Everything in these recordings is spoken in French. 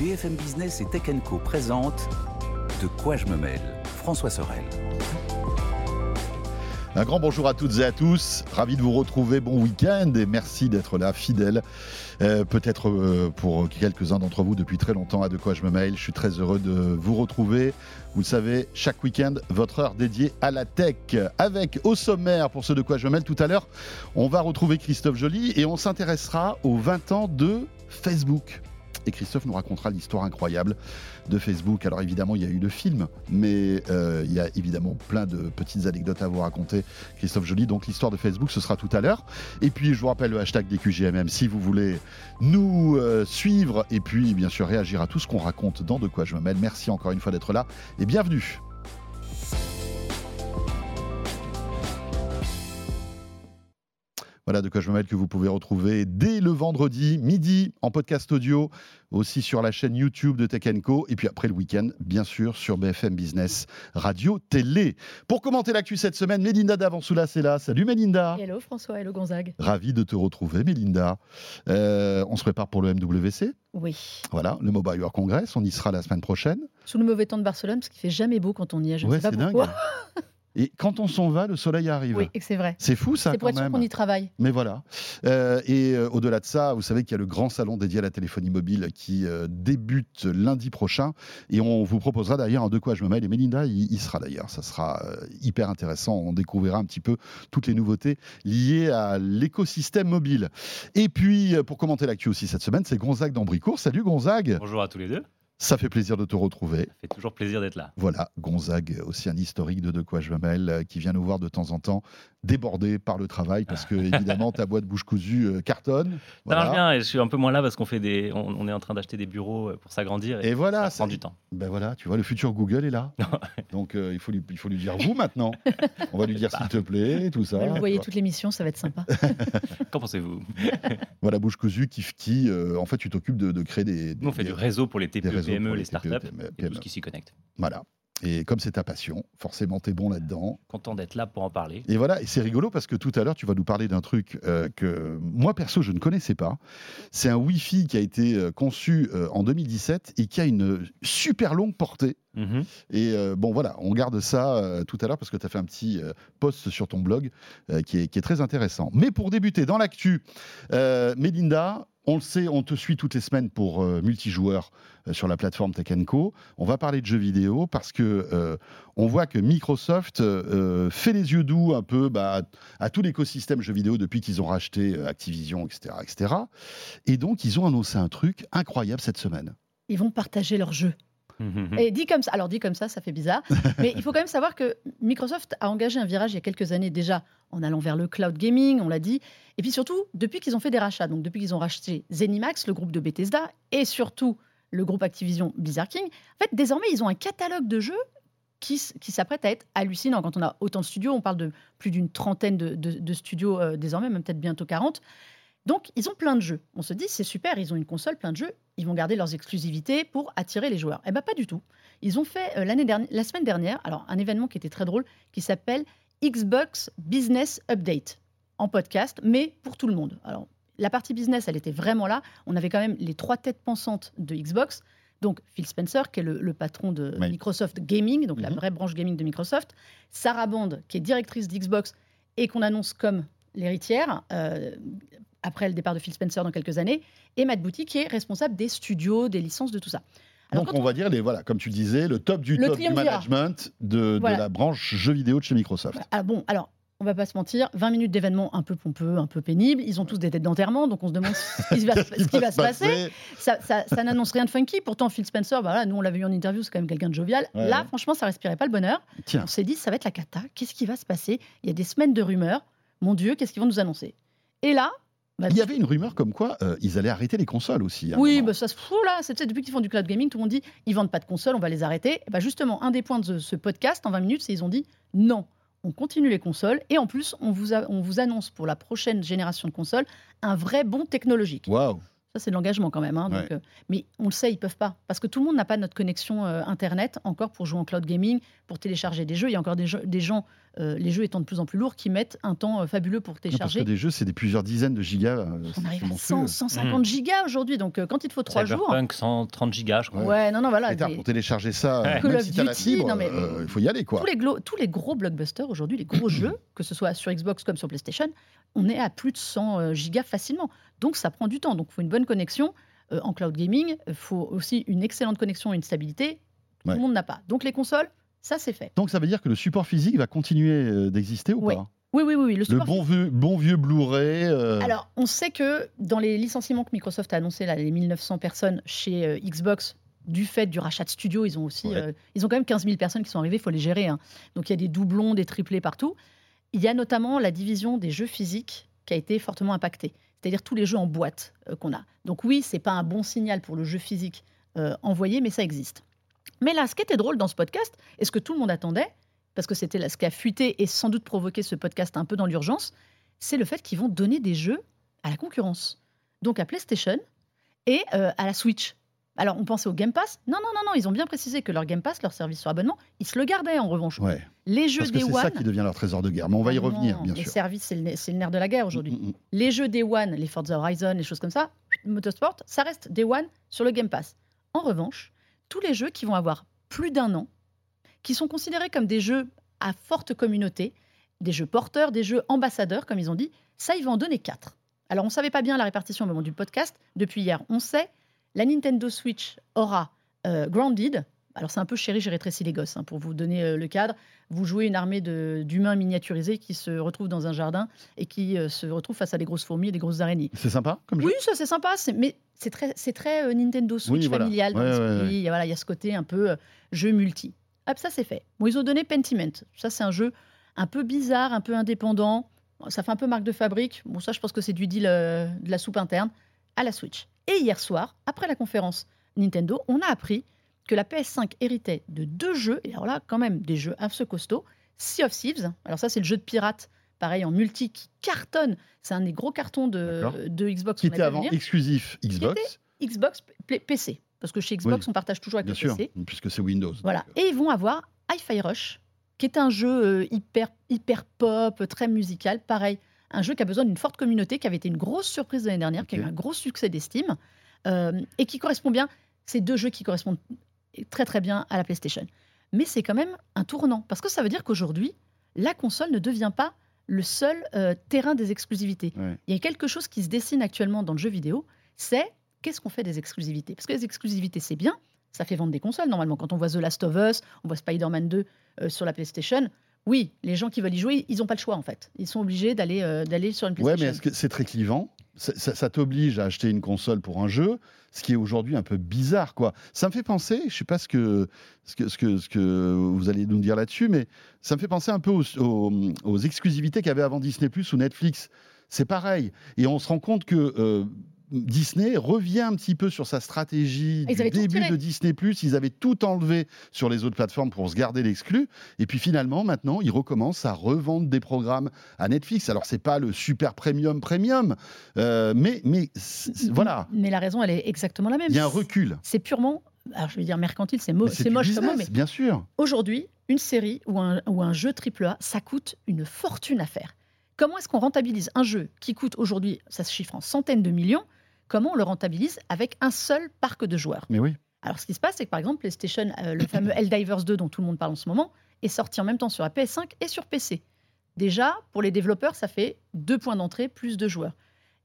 BFM Business et Tech Co présente De quoi je me mêle François Sorel. Un grand bonjour à toutes et à tous. Ravi de vous retrouver. Bon week-end et merci d'être là, fidèle. Euh, Peut-être euh, pour quelques-uns d'entre vous depuis très longtemps à De quoi je me mail. Je suis très heureux de vous retrouver. Vous le savez, chaque week-end, votre heure dédiée à la tech. Avec au sommaire, pour ce De quoi je me mêle tout à l'heure, on va retrouver Christophe Joly et on s'intéressera aux 20 ans de Facebook. Et Christophe nous racontera l'histoire incroyable de Facebook. Alors évidemment, il y a eu le film, mais euh, il y a évidemment plein de petites anecdotes à vous raconter. Christophe Joly, donc l'histoire de Facebook, ce sera tout à l'heure. Et puis, je vous rappelle le hashtag des QGMM si vous voulez nous euh, suivre et puis, bien sûr, réagir à tout ce qu'on raconte dans De quoi je me mêle. Merci encore une fois d'être là et bienvenue. Voilà de quoi je me mêle que vous pouvez retrouver dès le vendredi midi en podcast audio, aussi sur la chaîne YouTube de Tech Co, et puis après le week-end, bien sûr, sur BFM Business Radio Télé. Pour commenter l'actu cette semaine, Mélinda Davansoulas est là. Salut Mélinda. Hello François, hello Gonzague. Ravi de te retrouver Mélinda. Euh, on se prépare pour le MWC Oui. Voilà, le Mobile World Congress, on y sera la semaine prochaine. Sous le mauvais temps de Barcelone, parce qu'il fait jamais beau quand on y est. Je ne Ouais, sais pas dingue. Et quand on s'en va, le soleil arrive. Oui, et que c'est vrai. C'est fou ça C'est pour quand être sûr qu'on y travaille. Mais voilà. Euh, et euh, au-delà de ça, vous savez qu'il y a le grand salon dédié à la téléphonie mobile qui euh, débute lundi prochain. Et on vous proposera d'ailleurs un De quoi je me mêle. Et Melinda y, y sera d'ailleurs. Ça sera euh, hyper intéressant. On découvrira un petit peu toutes les nouveautés liées à l'écosystème mobile. Et puis, pour commenter l'actu aussi cette semaine, c'est Gonzague d'Ambricourt. Salut Gonzague. Bonjour à tous les deux. Ça fait plaisir de te retrouver. Ça fait toujours plaisir d'être là. Voilà, Gonzague, aussi un historique de De quoi je mêle, euh, qui vient nous voir de temps en temps, débordé par le travail, parce que évidemment ta boîte bouche cousue euh, cartonne. Ça Voilà. marche bien et je suis un peu moins là parce qu'on fait des, on, on est en train d'acheter des bureaux euh, pour s'agrandir et, Et voilà, ça prend ça- du temps. Ben voilà, tu vois, le futur Google est là. Donc euh, il, faut lui, il faut lui dire vous maintenant. On va lui dire s'il te plaît, tout ça. Vous voyez toute l'émission, ça va être sympa. Qu'en pensez-vous Voilà, bouche cousue qui, qui euh, en fait, tu t'occupes de, de créer des. Nous, on fait des- du réseau pour les TPE, PME, pour les startups PME. et tout ce qui s'y connecte. Voilà. Et comme c'est ta passion, forcément, tu es bon là-dedans. Content d'être là pour en parler. Et voilà, et c'est rigolo parce que tout à l'heure, tu vas nous parler d'un truc euh, que moi, perso, je ne connaissais pas. C'est un Wi-Fi qui a été euh, conçu euh, en 2017 et qui a une super longue portée. Mhm. Et euh, bon, voilà, on garde ça euh, tout à l'heure parce que tu as fait un petit euh, post sur ton blog euh, qui, est, qui est très intéressant. Mais pour débuter dans l'actu, euh, Melinda, on le sait, on te suit toutes les semaines pour euh, multijoueur euh, sur la plateforme Tech Co. On va parler de jeux vidéo parce que euh, on voit que Microsoft euh, fait les yeux doux un peu bah, à tout l'écosystème jeux vidéo depuis qu'ils ont racheté euh, Activision, etc., etc. Et donc, ils ont annoncé un truc incroyable cette semaine. Ils vont partager leurs jeux. Mhm. Et dit comme ça, alors dit comme ça, ça fait bizarre. mais il faut quand même savoir que Microsoft a engagé un virage il y a quelques années déjà en allant vers le cloud gaming, on l'a dit. Et puis surtout, depuis qu'ils ont fait des rachats, donc depuis qu'ils ont racheté Zenimax, le groupe de Bethesda, et surtout le groupe Activision Blizzard King, en fait, désormais, ils ont un catalogue de jeux qui, qui s'apprête à être hallucinant. Quand on a autant de studios, on parle de plus d'une trentaine de, de- de studios euh, désormais, même peut-être bientôt 40. Donc, ils ont plein de jeux. On se dit, c'est super, ils ont une console, plein de jeux, ils vont garder leurs exclusivités pour attirer les joueurs. Eh bien, pas du tout. Ils ont fait euh, l'année dernière, la semaine dernière, alors un événement qui était très drôle, qui s'appelle Xbox Business Update en podcast, mais pour tout le monde. Alors, la partie business, elle était vraiment là. On avait quand même les trois têtes pensantes de Xbox. Donc, Phil Spencer, qui est le, le patron de Oui. Microsoft Gaming, donc la Mhm. vraie branche gaming de Microsoft. Sarah Bond, qui est directrice d'Xbox et qu'on annonce comme l'héritière, euh, après le départ de Phil Spencer dans quelques années. Et Matt Booty, qui est responsable des studios, des licences, de tout ça. Alors, Donc on va dire, les, voilà, comme tu disais, le top du Le top du management de, de la branche jeux vidéo de chez Microsoft. Ah bon, alors, on va pas se mentir, 20 minutes d'événements un peu pompeux, un peu pénibles. Ils ont tous des têtes d'enterrement, donc on se demande ce qui va, Qu'est-ce ce qui va se passer. Ça, ça- ça n'annonce rien de funky. Pourtant, Phil Spencer, bah nous on l'avait eu en interview, c'est quand même quelqu'un de jovial. Ouais, Là, ouais. franchement, ça respirait pas le bonheur. Tiens. On s'est dit, ça va être la cata. Qu'est-ce qui va se passer? Il y a des semaines de rumeurs. Mon Dieu, qu'est-ce qu'ils vont nous annoncer? Et là, bah, Il y avait une rumeur comme quoi euh, ils allaient arrêter les consoles aussi. oui, bah, ça se fout là. C'est depuis qu'ils font du cloud gaming, tout le monde dit ils vendent pas de consoles, on va les arrêter. Et bah, justement, un des points de ce, podcast en 20 minutes, c'est ils ont dit non, on continue les consoles et en plus, on vous, a- on vous annonce pour la prochaine génération de consoles un vrai bond technologique. Waouh. Ça, c'est de l'engagement quand même. hein, donc, Ouais. euh, mais on le sait, ils peuvent pas. Parce que tout le monde n'a pas notre connexion euh, Internet encore pour jouer en cloud gaming, pour télécharger des jeux. Il y a encore des, jeux- des gens, euh, les jeux étant de plus en plus lourds, qui mettent un temps euh, fabuleux pour Non, parce télécharger. que des jeux, c'est des plusieurs dizaines de gigas. euh, On arrive à monstrueux. 100, 150 gigas aujourd'hui. Donc, euh, quand il te faut trois jours. Cyberpunk 130 gigas, je crois. Ouais. Non, non, voilà. Des- pour télécharger ça, Ouais. même Call of si la Duty, fibre, euh, il faut y aller quoi. tous, les glo- tous les gros blockbusters aujourd'hui, les gros jeux, que ce soit sur Xbox comme sur PlayStation, on est à plus de 100 euh, gigas facilement. Donc ça prend du temps. Donc il faut une bonne connexion. Euh, en cloud gaming, il faut aussi une excellente connexion et une stabilité. Tout Ouais. le monde n'a pas. Donc les consoles, ça c'est fait. Donc ça veut dire que le support physique va continuer euh, d'exister ou pas? Oui, oui, oui. oui, le bon vieux, bon vieux Blu-ray. euh, Alors, on sait que dans les licenciements que Microsoft a annoncé, là, les 1900 personnes chez euh, Xbox, du fait du rachat de studio, ils ont aussi, Ouais. euh, ils ont quand même 15 000 personnes qui sont arrivées, il faut les gérer. hein. Donc, il y a des doublons, des triplés partout. Il y a notamment la division des jeux physiques qui a été fortement impactée, c'est-à-dire tous les jeux en boîte qu'on a. Donc oui, c'est pas un bon signal pour le jeu physique envoyé, mais ça existe. Mais là, ce qui était drôle dans ce podcast, et ce que tout le monde attendait, parce que c'était ce qui a fuité et sans doute provoqué ce podcast un peu dans l'urgence, c'est le fait qu'ils vont donner des jeux à la concurrence. Donc à PlayStation et euh, à la Switch. Alors on pensait au Game Pass. Non, non, non, non, ils ont bien précisé que leur Game Pass, leur service sur abonnement, ils se le gardaient en revanche. Ouais, Les jeux parce que Day c'est ça qui devient leur trésor de guerre. Mais on va y Ah non, revenir, bien les sûr. services, c'est le, ne- c'est le nerf de la guerre aujourd'hui. Mm, mm, mm. Les jeux Day One, les Forza Horizon, les choses comme ça, Motorsport, ça reste Day One sur le Game Pass. En revanche, tous les jeux qui vont avoir plus d'un an, qui sont considérés comme des jeux à forte communauté, des jeux porteurs, des jeux ambassadeurs, comme ils ont dit, ça, ils vont en donner quatre. Alors, on ne savait pas bien la répartition au moment du podcast. Depuis hier, on sait. La Nintendo Switch aura euh, Grounded. Alors, c'est un peu chéri, j'ai rétréci les gosses, hein, pour vous donner euh, le cadre. Vous jouez une armée d'humains miniaturisés qui se retrouvent dans un jardin et qui euh, se retrouvent face à des grosses fourmis et des grosses araignées. C'est sympa comme jeu? Oui, ça c'est sympa, mais c'est très, c'est très euh, Nintendo Switch Oui, voilà. familial dans Ouais, ouais, l'esprit. ouais. Il y a- Voilà, il y a ce côté un peu euh, jeu multi. Hop, ça c'est fait. Bon, ils ont donné Pentiment. Ça c'est un jeu un peu bizarre, un peu indépendant. Ça fait un peu marque de fabrique. Bon, ça je pense que c'est du deal euh, de la soupe interne à la Switch. Et hier soir, après la conférence Nintendo, on a appris que la PS5 héritait de deux jeux, et alors là quand même des jeux assez costauds. Sea of Thieves, alors ça c'est le jeu de pirate, pareil en multi qui cartonne. C'est un des gros cartons de, de Xbox. Qui était avant venir. exclusif Xbox, Xbox, PC. Parce que chez Xbox, on partage toujours avec bien le sûr, PC. puisque c'est Windows. Voilà. Donc, Et ils vont avoir Hi-Fi Rush, qui est un jeu euh, hyper, hyper pop, très musical. Pareil, un jeu qui a besoin d'une forte communauté, qui avait été une grosse surprise l'année dernière, qui a eu un gros succès d'estime, euh, et qui correspond bien. C'est deux jeux qui correspondent très très bien à la PlayStation. Mais c'est quand même un tournant, parce que ça veut dire qu'aujourd'hui, la console ne devient pas le seul euh, terrain des exclusivités. ouais. Il y a quelque chose qui se dessine actuellement dans le jeu vidéo, c'est qu'est-ce qu'on fait des exclusivités Parce que les exclusivités, c'est bien, ça fait vendre des consoles normalement. Quand on voit The Last of Us, on voit Spider-Man 2 euh, sur la PlayStation, oui, les gens qui veulent y jouer, ils n'ont pas le choix en fait. Ils sont obligés d'aller euh, d'aller sur une Ouais, PlayStation. mais est-ce que c'est très clivant ça, t'oblige à acheter une console pour un jeu, ce qui est aujourd'hui un peu bizarre, quoi. Ça me fait penser, je sais pas ce que, ce que, ce que, vous allez nous dire là-dessus, mais ça me fait penser un peu aux exclusivités qu'il y avait avant Disney Plus ou Netflix. C'est pareil. Et on se rend compte que euh, Disney revient un petit peu sur sa stratégie Ils du début de Disney Plus. Ils avaient tout enlevé sur les autres plateformes pour se garder l'exclu. Et puis finalement, maintenant, ils recommencent à revendre des programmes à Netflix. Alors, c'est pas le super premium premium, euh, mais, mais voilà, Mais la raison, elle est exactement la même. il y a un recul. C'est purement, alors je vais dire mercantile, c'est mo- moche comme mot, business, mais bien sûr. Aujourd'hui, une série ou un, ou un jeu AAA, ça coûte une fortune à faire. Comment est-ce qu'on rentabilise un jeu qui coûte aujourd'hui, ça se chiffre en centaines de millions, comment on le rentabilise avec un seul parc de joueurs Mais oui. Alors ce qui se passe, c'est que par exemple, PlayStation, euh, le fameux Helldivers 2 dont tout le monde parle en ce moment, est sorti en même temps sur la PS5 et sur PC. Déjà, pour les développeurs, ça fait deux points d'entrée plus de joueurs.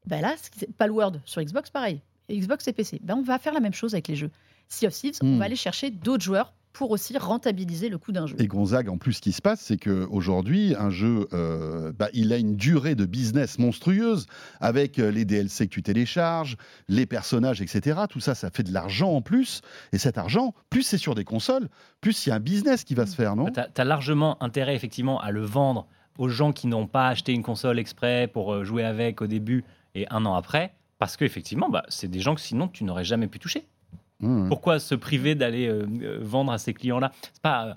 Ben là, ce qui- c'est Palworld sur Xbox, pareil. Xbox et PC. Ben on va faire la même chose avec les jeux. Sea of Thieves, on Hmm. va aller chercher d'autres joueurs pour aussi rentabiliser le coût d'un jeu. Et Gonzague, en plus, ce qui se passe, c'est qu'aujourd'hui, un jeu, euh, bah, il a une durée de business monstrueuse avec euh, les DLC que tu télécharges, les personnages, etc. Tout ça, ça fait de l'argent en plus. Et cet argent, plus c'est sur des consoles, plus il y a un business qui va se faire, non? Tu as, largement intérêt effectivement à le vendre aux gens qui n'ont pas acheté une console exprès pour euh, jouer avec au début et un an après, parce qu'effectivement, bah, c'est des gens que sinon tu n'aurais jamais pu toucher. Mmh. Pourquoi se priver d'aller euh, euh, vendre à ces clients-là? C'est pas euh,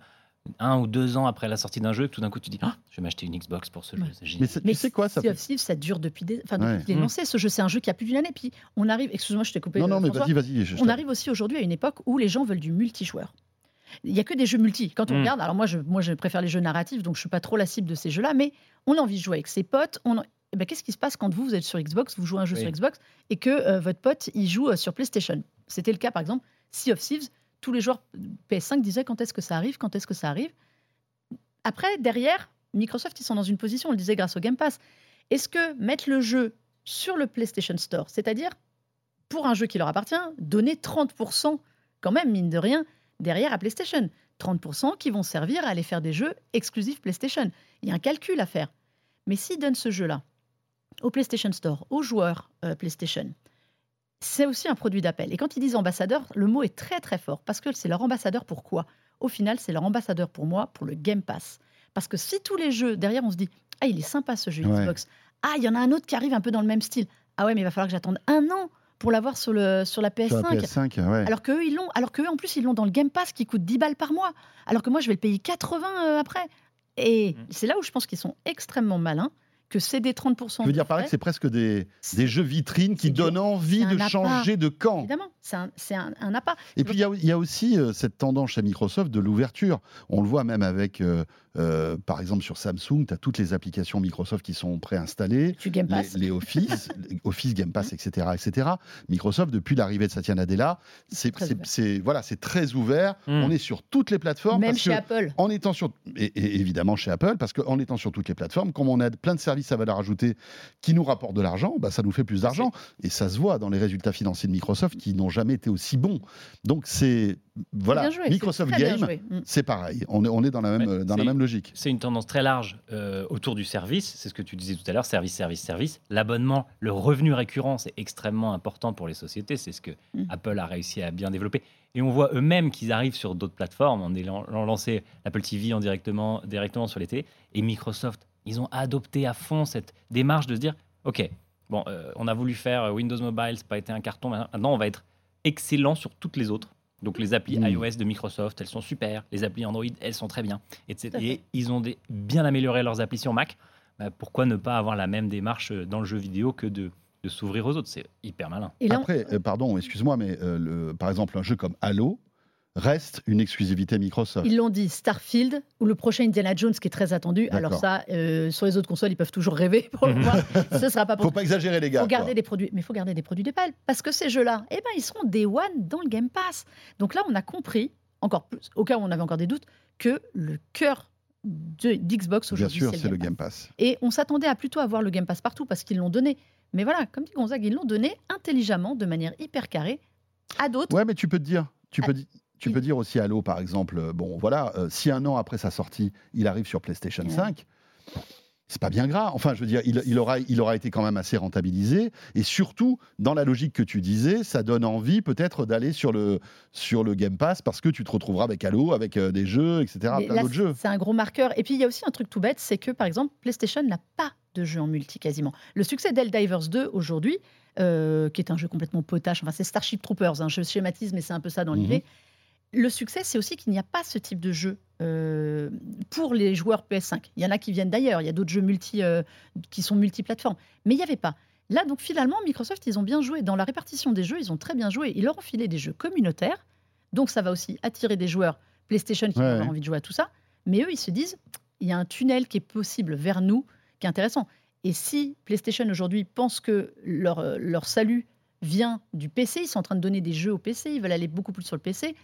un ou deux ans après la sortie d'un jeu, que tout d'un coup tu dis ah, je vais m'acheter une Xbox pour ce jeu. C'est. Mais c'est- Mais tu sais quoi ça Sea fait... of Thieves, ça dure depuis des. Enfin, depuis Ouais. qu'il est Mm. lancé, ce jeu, c'est un jeu qui a plus d'une année. Puis on arrive. Excuse-moi, je t'ai coupé. Non, non, mais vas-y, vas-y. je- On arrive aussi aujourd'hui à une époque où les gens veulent du multijoueur. Il n'y a que des jeux multi. Quand on Mm. regarde, alors moi je, moi je préfère les jeux narratifs, donc je suis pas trop la cible de ces jeux-là, mais on a envie de jouer avec ses potes. On... eh ben, Qu'est-ce qui se passe quand vous, vous êtes sur Xbox, vous jouez un jeu Oui. sur Xbox, et que euh, votre pote, il joue euh, sur PlayStation? C'était le cas, par exemple, Sea of Thieves. Tous les joueurs PS5 disaient quand est-ce que ça arrive, quand est-ce que ça arrive. Après, derrière, Microsoft, ils sont dans une position, on le disait grâce au Game Pass. Est-ce que mettre le jeu sur le PlayStation Store, c'est-à-dire pour un jeu qui leur appartient, donner 30% quand même, mine de rien, derrière à PlayStation 30% qui vont servir à aller faire des jeux exclusifs PlayStation. Il y a un calcul à faire. Mais s'ils donnent ce jeu-là au PlayStation Store, aux joueurs euh, PlayStation, c'est aussi un produit d'appel. Et quand ils disent ambassadeur, le mot est très très fort parce que c'est leur ambassadeur pour quoi? Au final, c'est leur ambassadeur pour moi, pour le Game Pass. Parce que si tous les jeux, derrière, on se dit Ah, il est sympa ce jeu Ouais. Xbox. Ah, il y en a un autre qui arrive un peu dans le même style. Ah ouais, mais il va falloir que j'attende un an pour l'avoir sur, le, sur la PS5. Sur la PS5, ouais. Alors qu'eux, ils l'ont. Alors qu'eux, en plus, ils l'ont dans le Game Pass qui coûte 10 balles par mois. Alors que moi, je vais le payer 80 euh, après. Et Mm. c'est là où je pense qu'ils sont extrêmement malins, que céder 30% Je veux dire par là que c'est presque des, jeux vitrines qui donnent envie de changer de camp. Évidemment, c'est un, c'est un, un appât. Et puis il y a- il y, a aussi euh, cette tendance chez Microsoft de l'ouverture. On le voit même avec, euh, euh, par exemple sur Samsung, tu as toutes les applications Microsoft qui sont préinstallées. Tu Game Les, Pass. les Office, les Office Game Pass, etc., etc. Microsoft, depuis l'arrivée de Satya Nadella, c'est voilà, c'est très ouvert. Mm. On est sur toutes les plateformes. Même parce chez que Apple. en étant sur et, et évidemment chez Apple parce qu'en étant sur toutes les plateformes comme on a plein de services à valeur ajoutée qui nous rapportent de l'argent bah, ça nous fait plus d'argent et ça se voit dans les résultats financiers de Microsoft qui n'ont jamais été aussi bons donc c'est voilà joué, Microsoft Game. Mm. c'est pareil on est, on est dans la même Ouais, dans la même logique C'est une tendance très large euh, autour du service. C'est ce que tu disais tout à l'heure, service, service, service. L'abonnement, le revenu récurrent, c'est extrêmement important pour les sociétés. C'est ce que Mm. Apple a réussi à bien développer. Et on voit eux-mêmes qu'ils arrivent sur d'autres plateformes. On est ont lancé l'Apple TV en directement, directement sur les télés. Et Microsoft, ils ont adopté à fond cette démarche de se dire, OK, bon, euh, on a voulu faire Windows Mobile, ça n'a pas été un carton. Maintenant, on va être excellent sur toutes les autres. Donc les applis Mm. iOS de Microsoft, elles sont super. Les applis Android, elles sont très bien. etc. Et ils ont des- bien amélioré leurs applis sur Mac. Bah, pourquoi ne pas avoir la même démarche euh, dans le jeu vidéo que de, de s'ouvrir aux autres? C'est hyper malin. Et là, après euh, pardon excuse-moi mais euh, le, par exemple un jeu comme Halo reste une exclusivité Microsoft Ils l'ont dit, Starfield ou le prochain Indiana Jones qui est très attendu. Alors ça, euh, sur les autres consoles, ils peuvent toujours rêver pour le voir. Ce sera pas pour faut pas exagérer les gars faut garder quoi. des produits, mais il faut garder des produits d'Apple parce que ces jeux-là, eh ben, ils seront day one dans le Game Pass. Donc là, on a compris, encore plus, au cas où on avait encore des doutes, que le cœur de- d'Xbox bien aujourd'hui, sûr c'est le Game Pass. Pass Et on s'attendait à plutôt avoir le Game Pass partout parce qu'ils l'ont donné. Mais voilà, comme dit Gonzague, ils l'ont donné intelligemment, de manière hyper carrée, à d'autres. Ouais, mais tu peux te dire, tu peux, di- tu peux dire aussi Halo, par exemple. euh, Bon, voilà, euh, si un an après sa sortie, il arrive sur PlayStation Ouais. 5, c'est pas bien grave. Enfin, je veux dire, il, il aura, il aura été quand même assez rentabilisé. Et surtout, dans la logique que tu disais, ça donne envie peut-être d'aller sur le, sur le Game Pass parce que tu te retrouveras avec Halo, avec euh, des jeux, etc. Mais plein là, d'autres jeux. C'est un gros marqueur. Et puis, il y a aussi un truc tout bête, c'est que, par exemple, PlayStation n'a pas de jeu en multi quasiment. Le succès d'Helldivers 2 aujourd'hui, euh, qui est un jeu complètement potache, enfin c'est Starship Troopers, hein, je schématise, mais c'est un peu ça dans Mhm. l'idée. Le succès, c'est aussi qu'il n'y a pas ce type de jeu euh, pour les joueurs PS5. Il y en a qui viennent d'ailleurs, il y a d'autres jeux multi, euh, qui sont multiplateformes, mais il n'y avait pas. Là, donc finalement, Microsoft, ils ont bien joué. Dans la répartition des jeux, ils ont très bien joué. Ils leur ont filé des jeux communautaires, donc ça va aussi attirer des joueurs PlayStation qui Ouais, avoir ouais. envie de jouer à tout ça. Mais eux, ils se disent, il y a un tunnel qui est possible vers nous, qui est intéressant. Et si PlayStation aujourd'hui pense que leur, leur salut vient du PC, ils sont en train de donner des jeux au PC, ils veulent aller beaucoup plus sur le PC,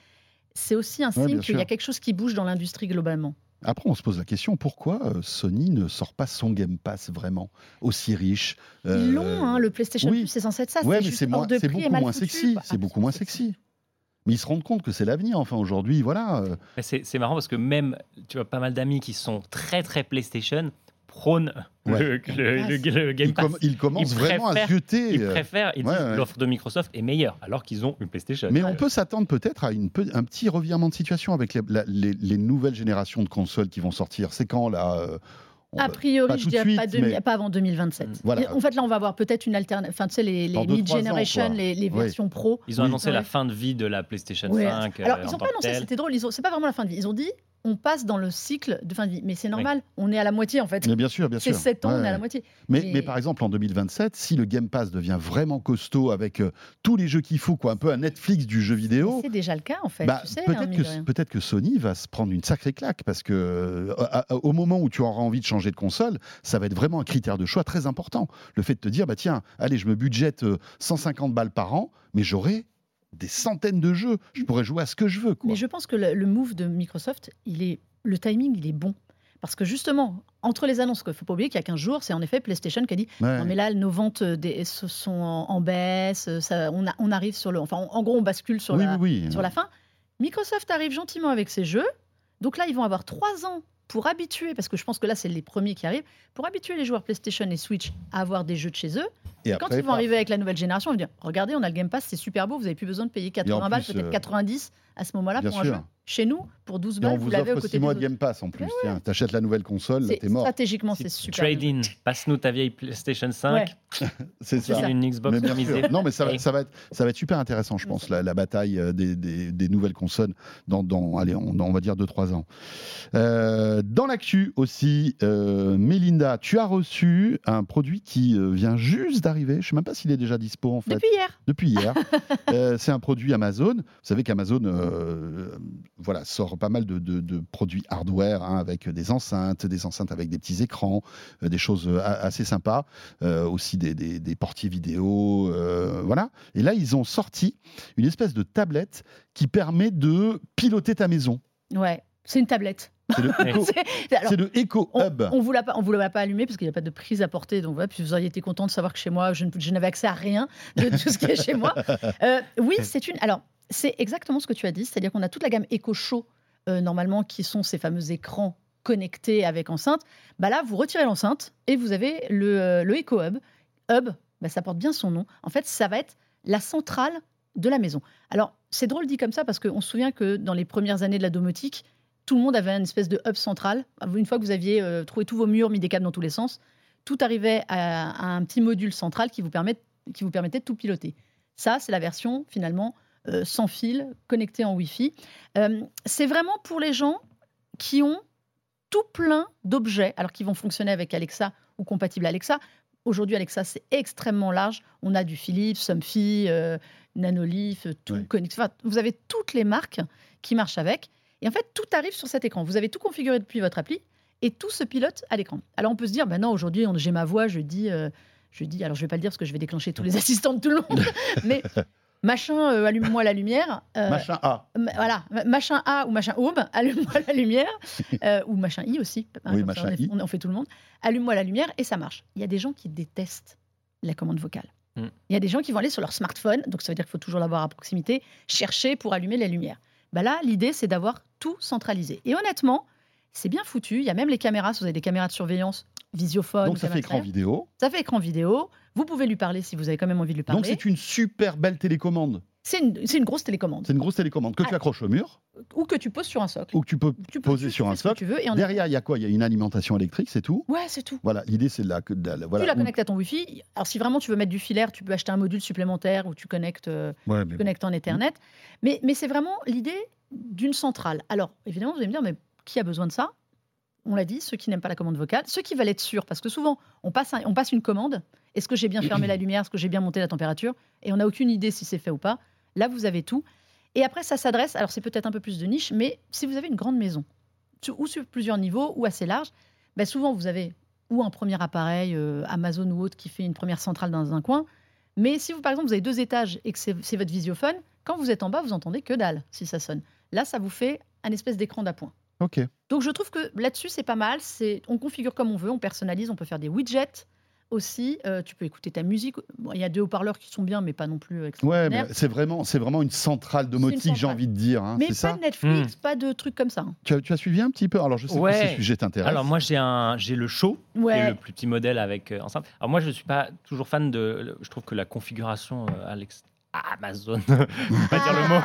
c'est aussi un Ouais, signe qu'il y a quelque chose qui bouge dans l'industrie globalement. Après, on se pose la question pourquoi euh, Sony ne sort pas son Game Pass vraiment aussi riche Ils euh, l'ont, hein, le PlayStation oui. Plus, c'est censé être ça. Ouais, mais juste c'est moins- de et beaucoup mal moins foutu, sexy. C'est beaucoup moins sexy. Mais ils se rendent compte que c'est l'avenir. Enfin, aujourd'hui, voilà. euh, c'est marrant parce que même, tu vois, pas mal d'amis qui sont très très PlayStation Ouais. le, le- le- le Game ils, Pass. com- ils commencent Ils vraiment à zioter. Ils euh, préfèrent, ils ouais, disent ouais. l'offre de Microsoft est meilleure alors qu'ils ont une PlayStation. Mais on peut s'attendre peut-être à une un petit revirement de situation avec les, la- les- les nouvelles générations de consoles qui vont sortir. C'est quand là euh, A priori, pas je tout de dirais suite, pas, demi- mais- pas avant 2027. Voilà. Et En fait, là, on va avoir peut-être une alternative. Enfin, tu sais, les, mid-generation, les, Oui. versions pro. Ils ont annoncé la fin de vie de la PlayStation Ouais. 5. Alors, euh, ils n'ont pas annoncé, c'était drôle, ont- c'est pas vraiment la fin de vie. Ils ont dit on passe dans le cycle de fin de vie. Mais c'est normal, on est à la moitié en fait. Mais bien sûr, bien C'est sûr. 7 ans, Ouais, on est à la moitié. Mais, Mais- mais par exemple, en 2027, si le Game Pass devient vraiment costaud avec euh, tous les jeux qu'il faut, quoi, un peu un Netflix du jeu vidéo, C'est déjà le cas en fait, bah, tu sais. hein, peut-être que, rien. peut-être que Sony va se prendre une sacrée claque parce que euh, à- à- au moment où tu auras envie de changer de console, ça va être vraiment un critère de choix très important. Le fait de te dire, bah tiens, allez, je me budgète euh, 150 balles par an, mais j'aurai des centaines de jeux. Je pourrais jouer à ce que je veux. Quoi. Mais je pense que le, le move de Microsoft, il est, le timing, il est bon. Parce que justement, entre les annonces, il ne faut pas oublier qu'il y a 15 jours, c'est en effet PlayStation qui a dit Ouais. Non, mais là, nos ventes euh, des, sont en, en baisse, euh, ça, on, a- on arrive sur le. Enfin, en, en gros, on bascule sur, oui, la, oui, oui. sur la fin. Microsoft arrive gentiment avec ses jeux. Donc là, ils vont avoir trois ans pour habituer, parce que je pense que là, c'est les premiers qui arrivent, pour habituer les joueurs PlayStation et Switch à avoir des jeux de chez eux. Et Quand après, ils vont arriver avec la nouvelle génération, ils vont dire Regardez, on a le Game Pass, c'est super beau, vous n'avez plus besoin de payer 80 balles, peut-être euh, 90 à ce moment-là pour un sûr. jeu. Chez nous, pour 12 Et balles, on vous vous l'avez offre côtés 6 des mois de. Game Pass en plus. Tiens, t'achètes la nouvelle console, t'es mort. Stratégiquement, c'est super. bien. Trade-in, passe-nous ta vieille PlayStation 5, Ouais. C'est ça. une Xbox Mais bien customisée. sûr. Non, mais ça va, Et- ça, va être, ça va être super intéressant, je pense, la, la bataille euh, des, des- des nouvelles consoles dans, dans allez, on, on va dire 2-3 ans. Euh, dans l'actu aussi, euh, Mélinda, tu as reçu un produit qui euh, vient juste d'arriver. Je ne sais même pas s'il est déjà dispo en fait. Depuis hier. Depuis hier. Euh, c'est un produit Amazon. Vous savez qu'Amazon euh, voilà, sort pas mal de, de- de produits hardware hein, avec des enceintes, des enceintes avec des petits écrans, euh, des choses assez sympas, aussi des, des- des portiers vidéo. voilà. Et là, ils ont sorti une espèce de tablette qui permet de piloter ta maison. Ouais, c'est une tablette. C'est le Eco, le Eco Hub. on vous l'a pas, on vous l'a pas allumé parce qu'il n'y a pas de prise à porter. Donc voilà, puis vous auriez été content de savoir que chez moi, je, ne- n'avais accès à rien de tout ce qui est chez moi. Euh, oui, c'est une. Alors, c'est exactement ce que tu as dit, c'est-à-dire qu'on a toute la gamme Echo Show euh, normalement qui sont ces fameux écrans connectés avec enceinte. Bah là, vous retirez l'enceinte et vous avez le, euh, le Echo Hub. Hub, bah, ça porte bien son nom. En fait, ça va être la centrale de la maison. Alors, c'est drôle dit comme ça parce qu'on se souvient que dans les premières années de la domotique, tout le monde avait une espèce de hub central. Une fois que vous aviez euh, trouvé tous vos murs, mis des câbles dans tous les sens, tout arrivait à, à un petit module central qui vous, permet, qui vous permettait de tout piloter. Ça, c'est la version finalement euh, sans fil, connectée en Wi-Fi. Euh, c'est vraiment pour les gens qui ont tout plein d'objets, alors qu'ils vont fonctionner avec Alexa ou compatible Alexa. Aujourd'hui, Alexa, c'est extrêmement large. On a du Philips, Somfy, Nanolith, tout connecté. Enfin, vous avez toutes les marques qui marchent avec. Et en fait, tout arrive sur cet écran. Vous avez tout configuré depuis votre appli et tout se pilote à l'écran. Alors on peut se dire, ben non, aujourd'hui, on- j'ai ma voix, je dis, euh, je dis, alors je vais pas le dire parce que je vais déclencher tous les assistants de tout le monde, mais machin, euh, allume-moi la lumière. euh, Machin A. Voilà, ma- machin A ou machin Home, allume-moi la lumière, euh, ou machin I aussi. hein, Oui, ça, machin on, est- I. on, on fait tout le monde. Allume-moi la lumière et ça marche. Il y a des gens qui détestent la commande vocale. Mm. Il y a des gens qui vont aller sur leur smartphone, donc ça veut dire qu'il faut toujours l'avoir à proximité, chercher pour allumer la lumière. Bah là, l'idée, c'est d'avoir tout centralisé. Et honnêtement, c'est bien foutu. Il y a même les caméras, si vous avez des caméras de surveillance, visiophone. Donc ça fait écran vidéo. Ça fait écran vidéo. Vous pouvez lui parler si vous avez quand même envie de lui Donc parler. c'est une super belle télécommande. C'est une, grosse télécommande. C'est une grosse télécommande que tu Ah. accroches au mur Ou que tu poses sur un socle. ou que tu peux Tu peux poser tu sur un socle. tu veux et Derrière, il y a quoi? Il y a une alimentation électrique, c'est tout? Ouais, c'est tout. Voilà, l'idée c'est de la, de la- voilà. tu la connectes à ton Wi-Fi. Alors, si vraiment tu veux mettre du filaire, tu peux acheter un module supplémentaire où tu connectes, euh, Ouais, bon. connectes en Ethernet. Mais, mais c'est vraiment l'idée d'une centrale. Alors, évidemment, vous allez me dire, mais qui a besoin de ça? On l'a dit, ceux qui n'aiment pas la commande vocale, ceux qui veulent être sûrs, parce que souvent, on passe, un- on passe une commande. Est-ce que j'ai bien fermé la lumière Est-ce que j'ai bien monté la température Et on n'a aucune idée si c'est fait ou pas. Là, vous avez tout. Et après, ça s'adresse, alors c'est peut-être un peu plus de niche, mais si vous avez une grande maison, ou sur plusieurs niveaux, ou assez large, ben souvent vous avez ou un premier appareil euh, Amazon ou autre qui fait une première centrale dans un coin. Mais si vous, par exemple, vous avez deux étages et que c'est votre visiophone, quand vous êtes en bas, vous entendez que dalle si ça sonne. Là, ça vous fait un espèce d'écran d'appoint. Ok. Donc je trouve que là-dessus, c'est pas mal. C'est on configure comme on veut, on personnalise, on peut faire des widgets aussi. Euh, tu peux écouter ta musique. Bon, Il y a deux haut-parleurs qui sont bien, mais pas non plus euh, Ouais, extraordinaires. mais c'est vraiment, c'est vraiment une centrale domotique, j'ai envie de dire. hein, mais pas ça de Netflix, pas de trucs comme ça. hein. tu as, tu as suivi un petit peu? Alors je sais Ouais. que ces sujets t'intéressent. Alors moi j'ai un j'ai le show qui est Ouais. le plus petit modèle avec euh, enceinte. Alors moi je suis pas toujours fan de je trouve que la configuration euh, à l'ex- à Amazon pas dire le mot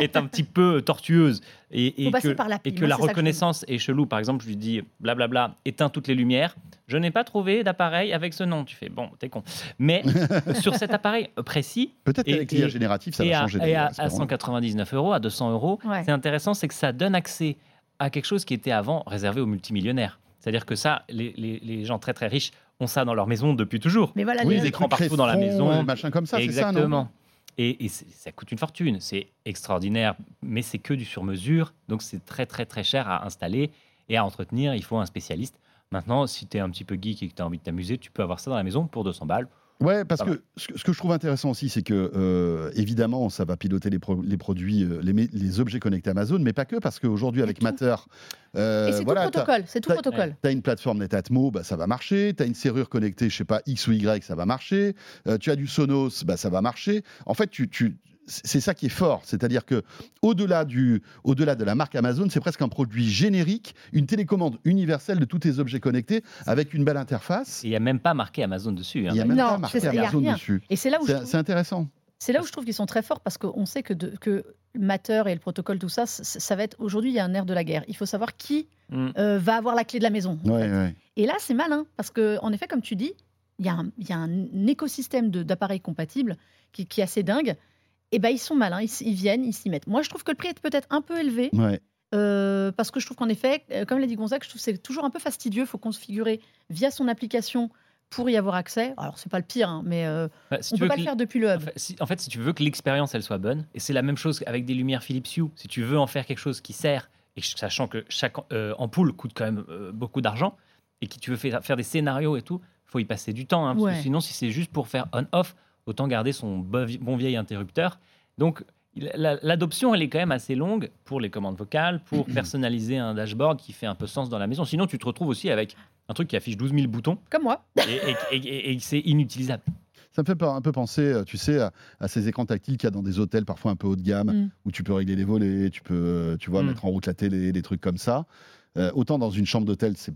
est un petit peu tortueuse et, et que, par l'appli. et que la reconnaissance est chelou. Par exemple, je lui dis blablabla, éteins toutes les lumières. Je n'ai pas trouvé d'appareil avec ce nom. Tu fais bon, t'es con. Mais sur cet appareil précis, Peut-être et- qu'avec l'IA et- générative, ça et va à, changer. et à- d'ailleurs, à espérons-le. 199 euros, à 200 euros, Ouais. c'est intéressant, c'est que ça donne accès à quelque chose qui était avant réservé aux multimillionnaires. C'est-à-dire que ça, les, les- les gens très très riches ont ça dans leur maison depuis toujours. Mais voilà, Oui, les- des écrans partout dans la maison. euh, machin comme ça, Exactement. et et c'est- ça coûte une fortune. C'est extraordinaire, mais c'est que du sur-mesure. Donc c'est très très très cher à installer et à entretenir. Il faut un spécialiste. Maintenant, si tu es un petit peu geek et que tu as envie de t'amuser, tu peux avoir ça dans la maison pour 200 balles. Ouais, parce que ce, que je trouve intéressant aussi, c'est que euh, évidemment, ça va piloter les, pro- les produits, euh, les, objets connectés Amazon, mais pas que, parce qu'aujourd'hui, avec tout. Matter, euh, Et c'est voilà, tout t'as- protocole, c'est tout t'as- protocole. Tu as une plateforme Netatmo, bah, ça va marcher. Tu as une serrure connectée, je sais pas, X ou Y, ça va marcher. Euh, tu as du Sonos, bah, ça va marcher. En fait, tu, tu- c'est ça qui est fort. C'est-à-dire que au-delà du, au-delà de la marque Amazon, c'est presque un produit générique, une télécommande universelle de tous tes objets connectés avec une belle interface. Et il n'y a même pas marqué Amazon dessus. hein. Il n'y a même Non, pas marqué c'est ça, il y a Amazon dessus. Et c'est là où C'est trouve- c'est intéressant. C'est là où je trouve qu'ils sont très forts parce qu'on sait que, de- que Matter et le protocole, tout ça, ça va être. Aujourd'hui, il y a un air de la guerre. Il faut savoir qui Mm. euh, va avoir la clé de la maison. en Ouais, fait. ouais. Et là, c'est malin parce que, en effet, comme tu dis, il y a un, il y a un écosystème de- d'appareils compatibles qui, qui est assez dingue. Et ben, ils sont malins, ils, viennent, ils s'y mettent. Moi, je trouve que le prix est peut-être un peu élevé Ouais. euh, parce que je trouve qu'en effet, euh, comme l'a dit Gonzague, je trouve que c'est toujours un peu fastidieux. Il faut configurer via son application pour y avoir accès. Alors, c'est pas le pire, hein, mais euh, Bah, si on tu peut veux pas le faire depuis le En hub. fait, si, en fait, si tu veux que l'expérience elle soit bonne, et c'est la même chose avec des lumières Philips Hue, si tu veux en faire quelque chose qui sert, et sachant que chaque euh, ampoule coûte quand même euh, beaucoup d'argent, et que tu veux faire, faire des scénarios et tout, faut y passer du temps. hein, parce que sinon, si c'est juste pour faire on-off, autant garder son bon, vi- bon vieil interrupteur. Donc, l'adoption, elle est quand même assez longue pour les commandes vocales, pour personnaliser un dashboard qui fait un peu sens dans la maison. Sinon, tu te retrouves aussi avec un truc qui affiche 12 000 boutons Comme moi. et, et- et- et- et c'est inutilisable. Ça me fait pas- un peu penser, euh, tu sais, à, à ces écrans tactiles qu'il y a dans des hôtels parfois un peu haut de gamme, Mm. où tu peux régler les volets, tu peux, euh, tu vois, Mm. mettre en route la télé, des trucs comme ça. Euh, autant dans une chambre d'hôtel, c'est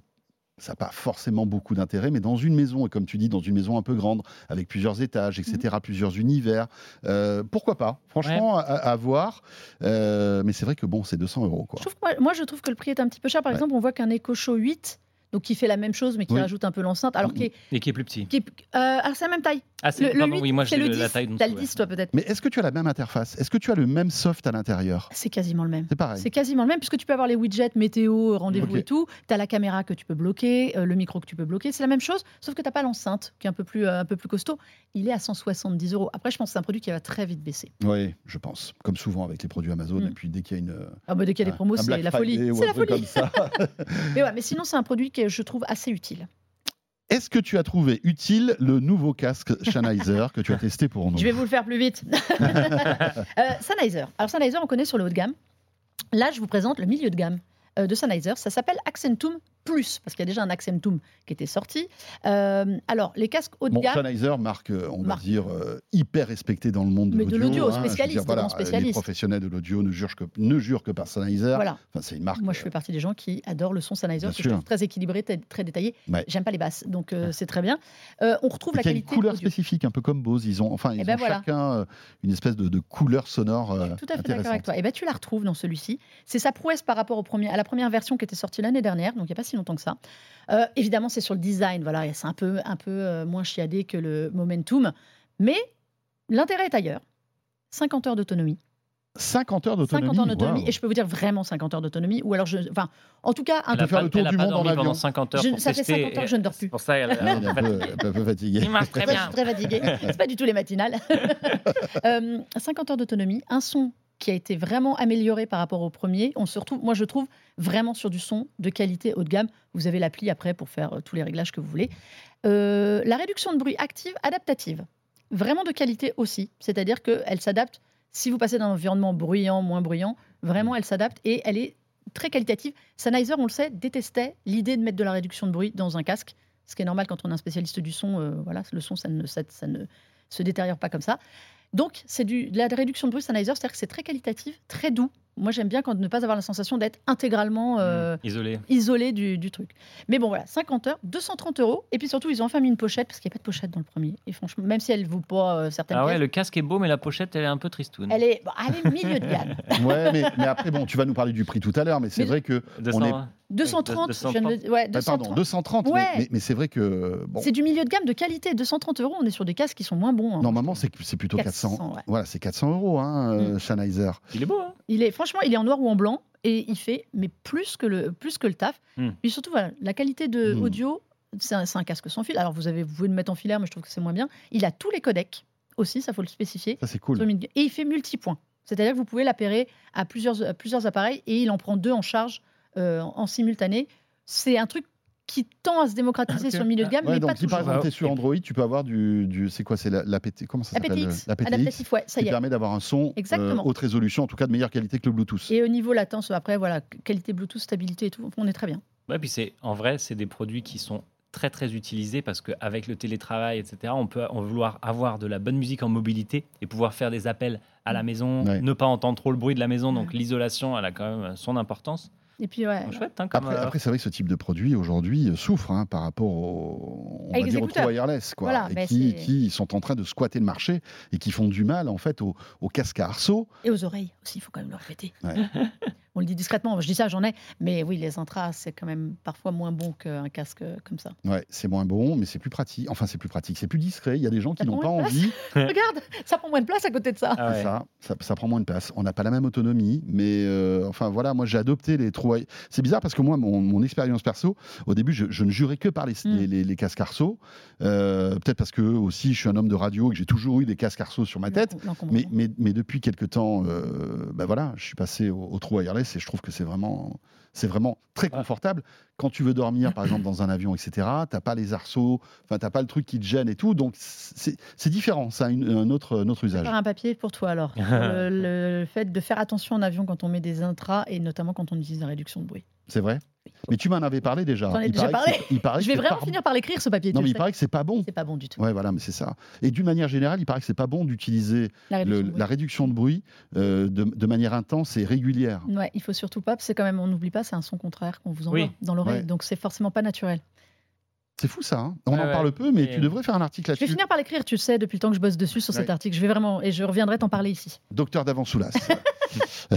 ça n'a pas forcément beaucoup d'intérêt, mais dans une maison, et comme tu dis, dans une maison un peu grande, avec plusieurs étages, etc., plusieurs univers, euh, pourquoi pas? Franchement, à, à voir. Euh, mais c'est vrai que bon, c'est 200 euros. Quoi. Je trouve que moi, moi, je trouve que le prix est un petit peu cher. Par Ouais. exemple, on voit qu'un Echo Show 8, donc qui fait la même chose, mais qui Oui. rajoute un peu l'enceinte, alors Mm. qui est, Et qui est plus petit. qui est- euh, alors c'est la même taille. Ah, c'est Le, le pardon, 8, oui, moi j'ai le la 10. taille dont T'as tu- le ouais. 10, toi, peut-être. Mais est-ce que tu as la même interface? Est-ce que tu as le même soft à l'intérieur? C'est quasiment le même. C'est pareil. C'est quasiment le même, puisque tu peux avoir les widgets météo, rendez-vous et tout. Tu as la caméra que tu peux bloquer, euh, le micro que tu peux bloquer. C'est la même chose, sauf que tu n'as pas l'enceinte, qui est un peu, plus, euh, un peu plus costaud. Il est à 170 euros. Après, je pense que c'est un produit qui va très vite baisser. Oui, je pense. Comme souvent avec les produits Amazon. Mm. Et puis dès qu'il y a une. Ah bah, dès qu'il y a des promos, c'est la folie. C'est la folie. comme ça. Mais, ouais, mais sinon, c'est un produit que je trouve assez utile. Est-ce que tu as trouvé utile le nouveau casque Sennheiser que tu as testé pour nous Je vais vous le faire plus vite. euh, Sennheiser. Alors Sennheiser, on connaît sur le haut de gamme. Là, je vous présente le milieu de gamme euh, de Sennheiser. Ça s'appelle Accentum Plus, parce qu'il y a déjà un Accentum qui était sorti. Euh, alors, les casques haut de Bon, gamme. Sennheiser, marque, euh, on Marque. va dire, euh, hyper respectée dans le monde de Mais de l'audio. l'audio, hein. Je veux dire, spécialiste, voilà, grand Les spécialiste. professionnels de l'audio ne jurent que, ne jurent que par Sennheiser. Voilà. Enfin, c'est une marque. Moi, je euh, fais partie des gens qui adorent le son Sennheiser, que je trouve très équilibré, très, très détaillé. Ouais. J'aime pas les basses, donc euh, c'est très bien. Euh, on retrouve et la qui a une qualité couleur spécifique, un peu comme Bose. Ils ont, enfin, ils Eh ben ont voilà. chacun euh, une espèce de, de couleur sonore euh, Tout à fait d'accord avec toi. Et ben, tu la retrouves dans celui-ci. C'est sa prouesse par rapport au premier, à la première version qui était sortie l'année dernière, donc il n'y a pas si longtemps que ça. Euh, évidemment, c'est sur le design, voilà, et c'est un peu, un peu euh, moins chiadé que le Momentum, mais l'intérêt est ailleurs. 50 heures d'autonomie. 50 heures d'autonomie. 50 heures d'autonomie, et je peux vous dire vraiment 50 heures d'autonomie, ou alors je, enfin, en tout cas, un Elle a faire pas- le tour elle a du pas monde en avion. pendant 50 heures Je- pour ça fait tester, 50 heures que je ne dors plus. C'est pour ça elle, est un peu, un peu fatiguée. Il marche très Je suis bien. très fatiguée. C'est pas du tout les matinales. Euh, 50 heures d'autonomie, un son qui a été vraiment amélioré par rapport au premier. On se retrouve, moi je trouve, vraiment sur du son de qualité haut de gamme. Vous avez l'appli après pour faire euh, tous les réglages que vous voulez. Euh, la réduction de bruit active, adaptative, vraiment de qualité aussi. C'est-à-dire qu'elle s'adapte. Si vous passez dans un environnement bruyant, moins bruyant, vraiment elle s'adapte et elle est très qualitative. Sennheiser, on le sait, détestait l'idée de mettre de la réduction de bruit dans un casque, ce qui est normal quand on est un spécialiste du son. euh, voilà, le son, ça ne, ça- ça ne se détériore pas comme ça. Donc, c'est de la réduction de bruit Sennheiser, c'est-à-dire que c'est très qualitatif, très doux. Moi, j'aime bien quand ne pas avoir la sensation d'être intégralement euh, Isolé. isolé du, du truc. Mais bon, voilà, 50 heures, 230 euros. Et puis surtout, ils ont enfin mis une pochette, parce qu'il n'y a pas de pochette dans le premier. Et franchement, même si elle ne vaut pas euh, certaines Ah ouais, pièces, le casque est beau, mais la pochette, elle est un peu tristoune. elle, est, bon, elle est milieu de gamme. Ouais, mais, mais après, bon, tu vas nous parler du prix tout à l'heure, mais c'est vrai que. 200, on est- hein. 230, je viens de le- ouais, Ah, pardon, 230. 230, mais- Ouais. mais, mais c'est vrai que. Bon, C'est du milieu de gamme de qualité. 230 euros, on est sur des casques qui sont moins bons. hein. normalement, c'est c'est plutôt 400. 400, ouais. Voilà, c'est 400 euros, hein, euh, Sennheiser. Il est beau, hein Il est, franchement, il est en noir ou en blanc. et il fait mais plus que le plus que le taf. Hmm. Puis surtout voilà, la qualité de Hmm. audio, c'est un, casque sans fil. Alors vous avez vous pouvez le mettre en filaire, mais je trouve que c'est moins bien. Il a tous les codecs aussi, ça faut le spécifier. Ça, c'est cool. Et il fait multipoint. C'est-à-dire que vous pouvez l'appairer à plusieurs, à plusieurs appareils et il en prend deux en charge euh, en simultané. C'est un truc qui tend à se démocratiser sur le milieu de gamme, Ouais, mais donc pas si par toujours. exemple tu es sur Android, tu peux avoir du, du c'est quoi, c'est la, l'APT, comment ça s'appelle APTX, L'APTX, adaptatif, ouais, ça qui y est. permet d'avoir un son euh, haute résolution, en tout cas de meilleure qualité que le Bluetooth. Et au niveau latence, après, voilà, qualité Bluetooth, stabilité et tout, on est très bien. Ouais, puis c'est en vrai, c'est des produits qui sont très très utilisés parce qu'avec le télétravail, etc., on peut en vouloir avoir de la bonne musique en mobilité et pouvoir faire des appels à la maison, Ouais. ne pas entendre trop le bruit de la maison. Donc Ouais. l'isolation, elle a quand même son importance. Et puis, ouais. Chouette, hein, comme, Après, euh, après c'est vrai que ce type de produit aujourd'hui euh, souffre hein, par rapport au, on va les dire, au écouteurs. true wireless, quoi, Voilà, et ben qui sont en train de squatter le marché et qui font du mal en fait aux, aux casques à arceaux. Et aux oreilles aussi, il faut quand même le répéter. Ouais. on le dit discrètement, je dis ça, j'en ai. Mais oui, les intras, c'est quand même parfois moins bon qu'un casque comme ça. Ouais, c'est moins bon, mais c'est plus pratique. Enfin, c'est plus pratique, c'est plus discret. Il y a des gens qui n'ont pas envie. Regarde, ça prend moins de place à côté de ça. ah ouais. Ça, ça, ça prend moins de place. On n'a pas la même autonomie, mais euh, enfin voilà, moi j'ai adopté les trous. C'est bizarre parce que moi, mon, mon expérience perso, au début, je, je ne jurais que par les, Mm. les, les- les casques arceaux. Euh, Peut-être parce que aussi, je suis un homme de radio et que j'ai toujours eu des casques arceaux sur ma tête. Mais, mais, mais depuis quelques temps, euh, voilà, je suis passé au, au trou wireless et je trouve que c'est vraiment, c'est vraiment très confortable. Quand tu veux dormir, par exemple, dans un avion, etc., t'as pas les arceaux, enfin, t'as pas le truc qui te gêne et tout. Donc, c'est différent, ça a une- un autre, un autre usage. Faire un papier pour toi alors. Le, le fait de faire attention en avion quand on met des intras et notamment quand on utilise la réduction de bruit. C'est vrai? Mais tu m'en avais parlé déjà. J'en ai Il déjà paraît que c'est- Il paraît Je vais vraiment pas- finir par l'écrire ce papier. Non, mais il sais. paraît que c'est pas bon. C'est pas bon du tout. Ouais, voilà, mais c'est ça. Et d'une manière générale, il paraît que c'est pas bon d'utiliser La réduction de bruit. la réduction de bruit euh, de, de manière intense et régulière. Ouais, il faut surtout pas, parce que c'est quand même, on n'oublie pas, c'est un son contraire qu'on vous envoie Oui. dans l'oreille, Ouais. donc c'est forcément pas naturel. C'est fou ça. hein on Ouais, en ouais. parle peu, mais Et- tu devrais faire un article Je vais là-dessus. finir par l'écrire, tu sais, depuis le temps que je bosse dessus sur cet article. Je vais vraiment, et je reviendrai t'en parler ici. Docteur d'Avansoulas.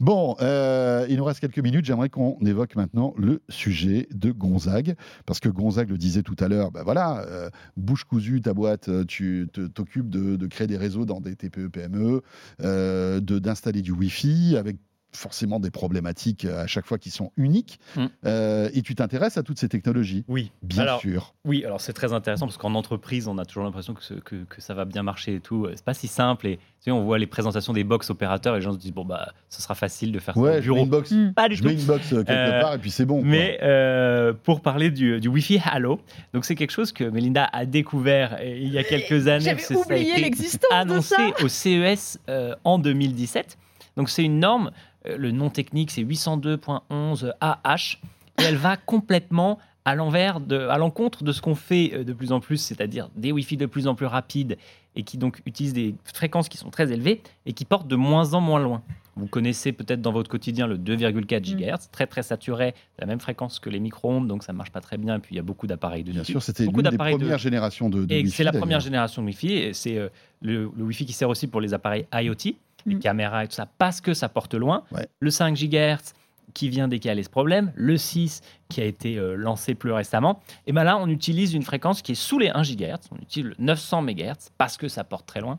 bon, euh, il nous reste quelques minutes. J'aimerais qu'on évoque maintenant le sujet de Gonzague. Parce que Gonzague le disait tout à l'heure, ben voilà, euh, bouche cousue, ta boîte, euh, tu t'occupes de, de créer des réseaux dans des TPE, PME, euh, de- d'installer du Wi-Fi avec forcément des problématiques à chaque fois qui sont uniques. Mm. Euh, et tu t'intéresses à toutes ces technologies, Oui, bien Alors, sûr. Oui, alors c'est très intéressant parce qu'en entreprise, on a toujours l'impression que, que, que ça va bien marcher et tout. C'est pas si simple. Et tu sais, on voit les présentations des box opérateurs et les gens se disent bon bah, ce sera facile de faire ça Ouais, au je mets bureau. une box, Hmm. Pas du je tout. mets une box euh, quelque Euh, part et puis c'est bon. quoi. Mais euh, pour parler du, du Wi-Fi Halo, donc c'est quelque chose que Melinda a découvert euh, il y a quelques années. J'avais parce que ça a oublié été l'existence de annoncé au CES euh, en 2017. Donc c'est une norme, euh, le nom technique c'est 802.11 AH, et elle va complètement à l'envers, de, à l'encontre de ce qu'on fait euh, de plus en plus, c'est-à-dire des Wi-Fi de plus en plus rapides et qui donc utilisent des fréquences qui sont très élevées et qui portent de moins en moins loin. Vous connaissez peut-être dans votre quotidien le 2,4 Mm. GHz, très très saturé, la même fréquence que les micro-ondes, donc ça marche pas très bien. Et puis il y a beaucoup d'appareils de Bien sûr, c'était beaucoup l'une des d'appareils de- premières générations de, de et Wi-Fi, c'est la première génération de Wi-Fi. et C'est euh, le, le Wi-Fi qui sert aussi pour les appareils IoT, les Mm. caméras et tout ça, parce que ça porte loin. Ouais. Le 5 GHz qui vient décaler ce problème. Le 6 qui a été euh, lancé plus récemment. Et ben là, on utilise une fréquence qui est sous les 1 GHz. On utilise le 900 MHz parce que ça porte très loin.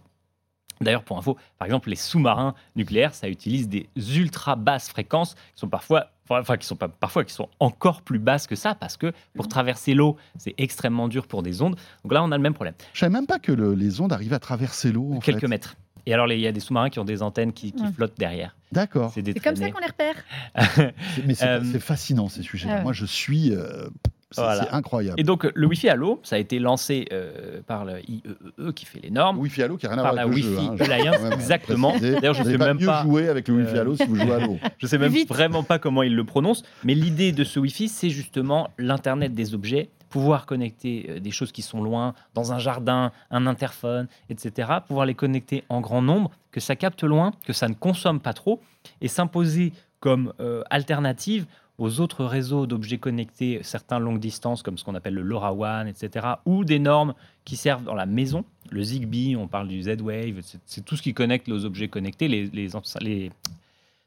D'ailleurs, pour info, par exemple, les sous-marins nucléaires, ça utilise des ultra basses fréquences qui sont parfois, enfin, qui sont pas parfois, qui sont encore plus basses que ça parce que pour traverser l'eau, c'est extrêmement dur pour des ondes. Donc là, on a le même problème. Je savais même pas que le- les ondes arrivaient à traverser l'eau. en Quelques fait. mètres. Et alors, il y a des sous-marins qui ont des antennes qui, flottent derrière. D'accord. C'est comme ça qu'on les repère. C'est- Mais c'est Euh, c'est fascinant ces sujets-là. ouais. Moi, je suis. euh, c'est Voilà. incroyable. Et donc, le Wi-Fi Allo, ça a été lancé euh, par le IEEE qui fait les normes. Wi-Fi Allo qui n'a rien à par voir la avec le jeu. Wi-Fi hein, je- Alliance, quand même exactement. D'ailleurs, je Vous sais pas même mieux pas. jouer avec le Wi-Fi Euh, Allo si vous jouez à l'eau. Je sais même Vite. vraiment pas comment ils le prononcent, mais l'idée de ce Wi-Fi, c'est justement l'Internet des objets, pouvoir connecter euh, des choses qui sont loin, dans un jardin, un interphone, etc., pouvoir les connecter en grand nombre, que ça capte loin, que ça ne consomme pas trop, et s'imposer comme euh, alternative aux autres réseaux d'objets connectés, certains longue distance, comme ce qu'on appelle le LoRaWAN, etc., ou des normes qui servent dans la maison, le Zigbee, on parle du Z-Wave, c'est- tout ce qui connecte les objets connectés, les,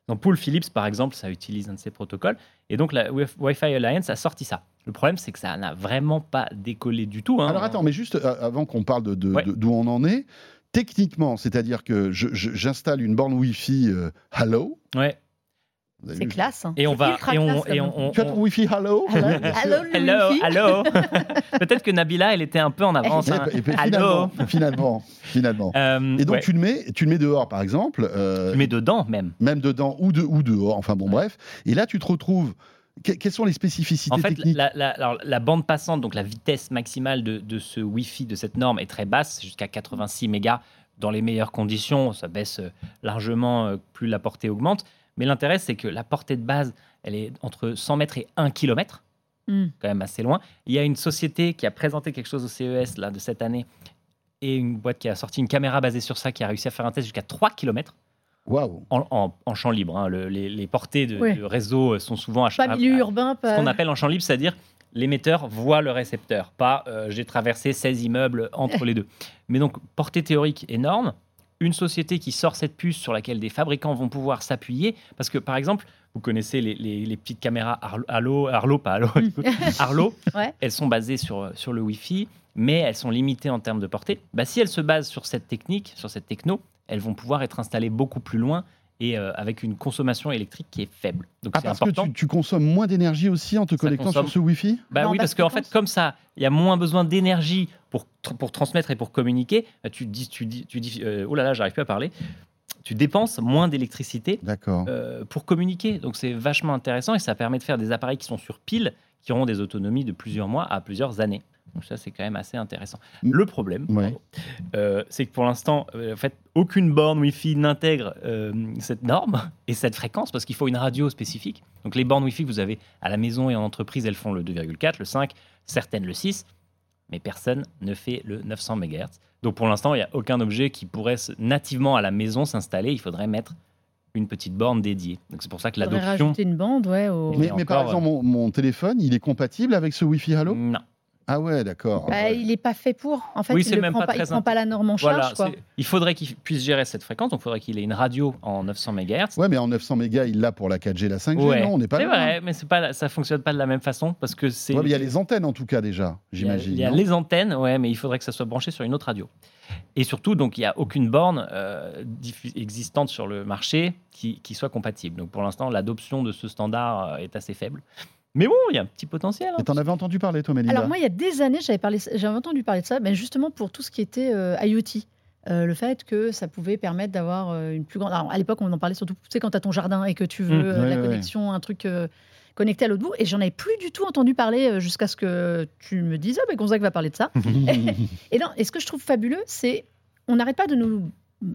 dans Pool Philips, par exemple, ça utilise un de ces protocoles. Et donc, la Wi- Wi-Fi Alliance a sorti ça. Le problème, c'est que ça n'a vraiment pas décollé du tout. hein. Alors attends, mais juste euh, avant qu'on parle de- de- Ouais. de- d'où on en est, techniquement, c'est-à-dire que j'installe une borne Wi-Fi euh, Hello, Ouais. C'est vu classe. hein. Et on va. Et on, et on, on- Tu as ton Wi-Fi Hello Hello, hello, Hello. Peut-être que Nabila, elle était un peu en avance. hein. Et puis, Allô. finalement, finalement, finalement. Euh, Et donc ouais. tu le mets, tu le mets dehors par exemple, euh, Tu mets dedans même. même dedans ou, de, ou dehors, enfin bon bref. Et là tu te retrouves. que- quelles sont les spécificités En fait, techniques la, la- alors, la bande passante, donc la vitesse maximale de, de ce Wi-Fi, de cette norme, est très basse, jusqu'à 86 mégas. Dans les meilleures conditions, ça baisse euh, largement euh, plus la portée augmente. Mais l'intérêt, c'est que la portée de base, elle est entre 100 mètres et 1 km, Hmm. quand même assez loin. Il y a une société qui a présenté quelque chose au CES là, de cette année et une boîte qui a sorti une caméra basée sur ça qui a réussi à faire un test jusqu'à 3 km Waouh en, en- en champ libre. hein. Le- les, les portées de, réseau euh, sont souvent à, Pas milieu à- urbain, ce pas. qu'on appelle en champ libre, c'est-à-dire l'émetteur voit le récepteur, pas euh, j'ai traversé 16 immeubles entre les deux. Mais donc, portée théorique énorme, une société qui sort cette puce sur laquelle des fabricants vont pouvoir s'appuyer, parce que par exemple, vous connaissez les, les- les petites caméras Arlo, Arlo, pas Arlo, écoute, Arlo, Ouais. elles sont basées sur, sur le Wi-Fi, mais elles sont limitées en termes de portée. Bah, si elles se basent sur cette technique, sur cette techno, elles vont pouvoir être installées beaucoup plus loin et euh, avec une consommation électrique qui est faible. Donc Ah c'est parce important. que tu, tu consommes moins d'énergie aussi en te Ça connectant consomme. sur ce Wi-Fi? Bah Non, oui, parce qu'en fait, comme ça, il y a moins besoin d'énergie pour, tr- pour transmettre et pour communiquer. bah, Tu dis, tu dis, tu dis, euh, oh là là, j'arrive plus à parler. Tu dépenses moins d'électricité euh, pour communiquer. Donc c'est vachement intéressant et ça permet de faire des appareils qui sont sur pile, qui auront des autonomies de plusieurs mois à plusieurs années. Donc ça, c'est quand même assez intéressant. Mm. Le problème, Ouais. euh, c'est que pour l'instant, euh, en fait, aucune borne Wi-Fi n'intègre euh, cette norme et cette fréquence parce qu'il faut une radio spécifique. Donc les bornes Wi-Fi que vous avez à la maison et en entreprise, elles font le 2,4, le 5, certaines le 6, mais personne ne fait le 900 MHz. Donc pour l'instant, il n'y a aucun objet qui pourrait se- nativement à la maison s'installer. Il faudrait mettre une petite borne dédiée. Donc c'est pour ça que l'adoption... rajouter une bande, ouais. au- Mais, par exemple, mon, mon téléphone, il est compatible avec ce Wi-Fi Hello Non. Ah ouais, d'accord. Bah, il n'est pas fait pour. En fait, Oui, il c'est ne même prend pas pas, il prend pas la norme en charge. Voilà, quoi. il faudrait qu'il puisse gérer cette fréquence, donc il faudrait qu'il ait une radio en 900 MHz. Ouais, mais en 900 mégas, il l'a pour la 4G, la 5G, Ouais. non On n'est pas C'est vrai, mais c'est pas, ça fonctionne pas de la même façon parce que c'est. Ouais, il y a les antennes en tout cas déjà, il y a- j'imagine. Il y a les antennes, ouais, mais il faudrait que ça soit branché sur une autre radio. Et surtout, donc, il n'y a aucune borne euh, existante sur le marché qui, qui soit compatible. Donc, pour l'instant, l'adoption de ce standard euh, est assez faible. Mais bon, il y a un petit potentiel. hein. Et t'en avais entendu parler, toi, Mélinda Alors moi, il y a des années, j'avais parlé, j'avais entendu parler de ça, mais justement pour tout ce qui était euh, IoT. Euh, le fait que ça pouvait permettre d'avoir euh, une plus grande. Alors, à l'époque, on en parlait surtout, tu sais, quand tu as ton jardin et que tu veux Mm. euh, Ouais, la ouais, connexion, un truc euh, connecté à l'autre bout. Et j'en avais plus du tout entendu parler jusqu'à ce que tu me dises, ah, ben Gonzague va parler de ça. Et non, et ce que je trouve fabuleux, c'est on n'arrête pas de nous,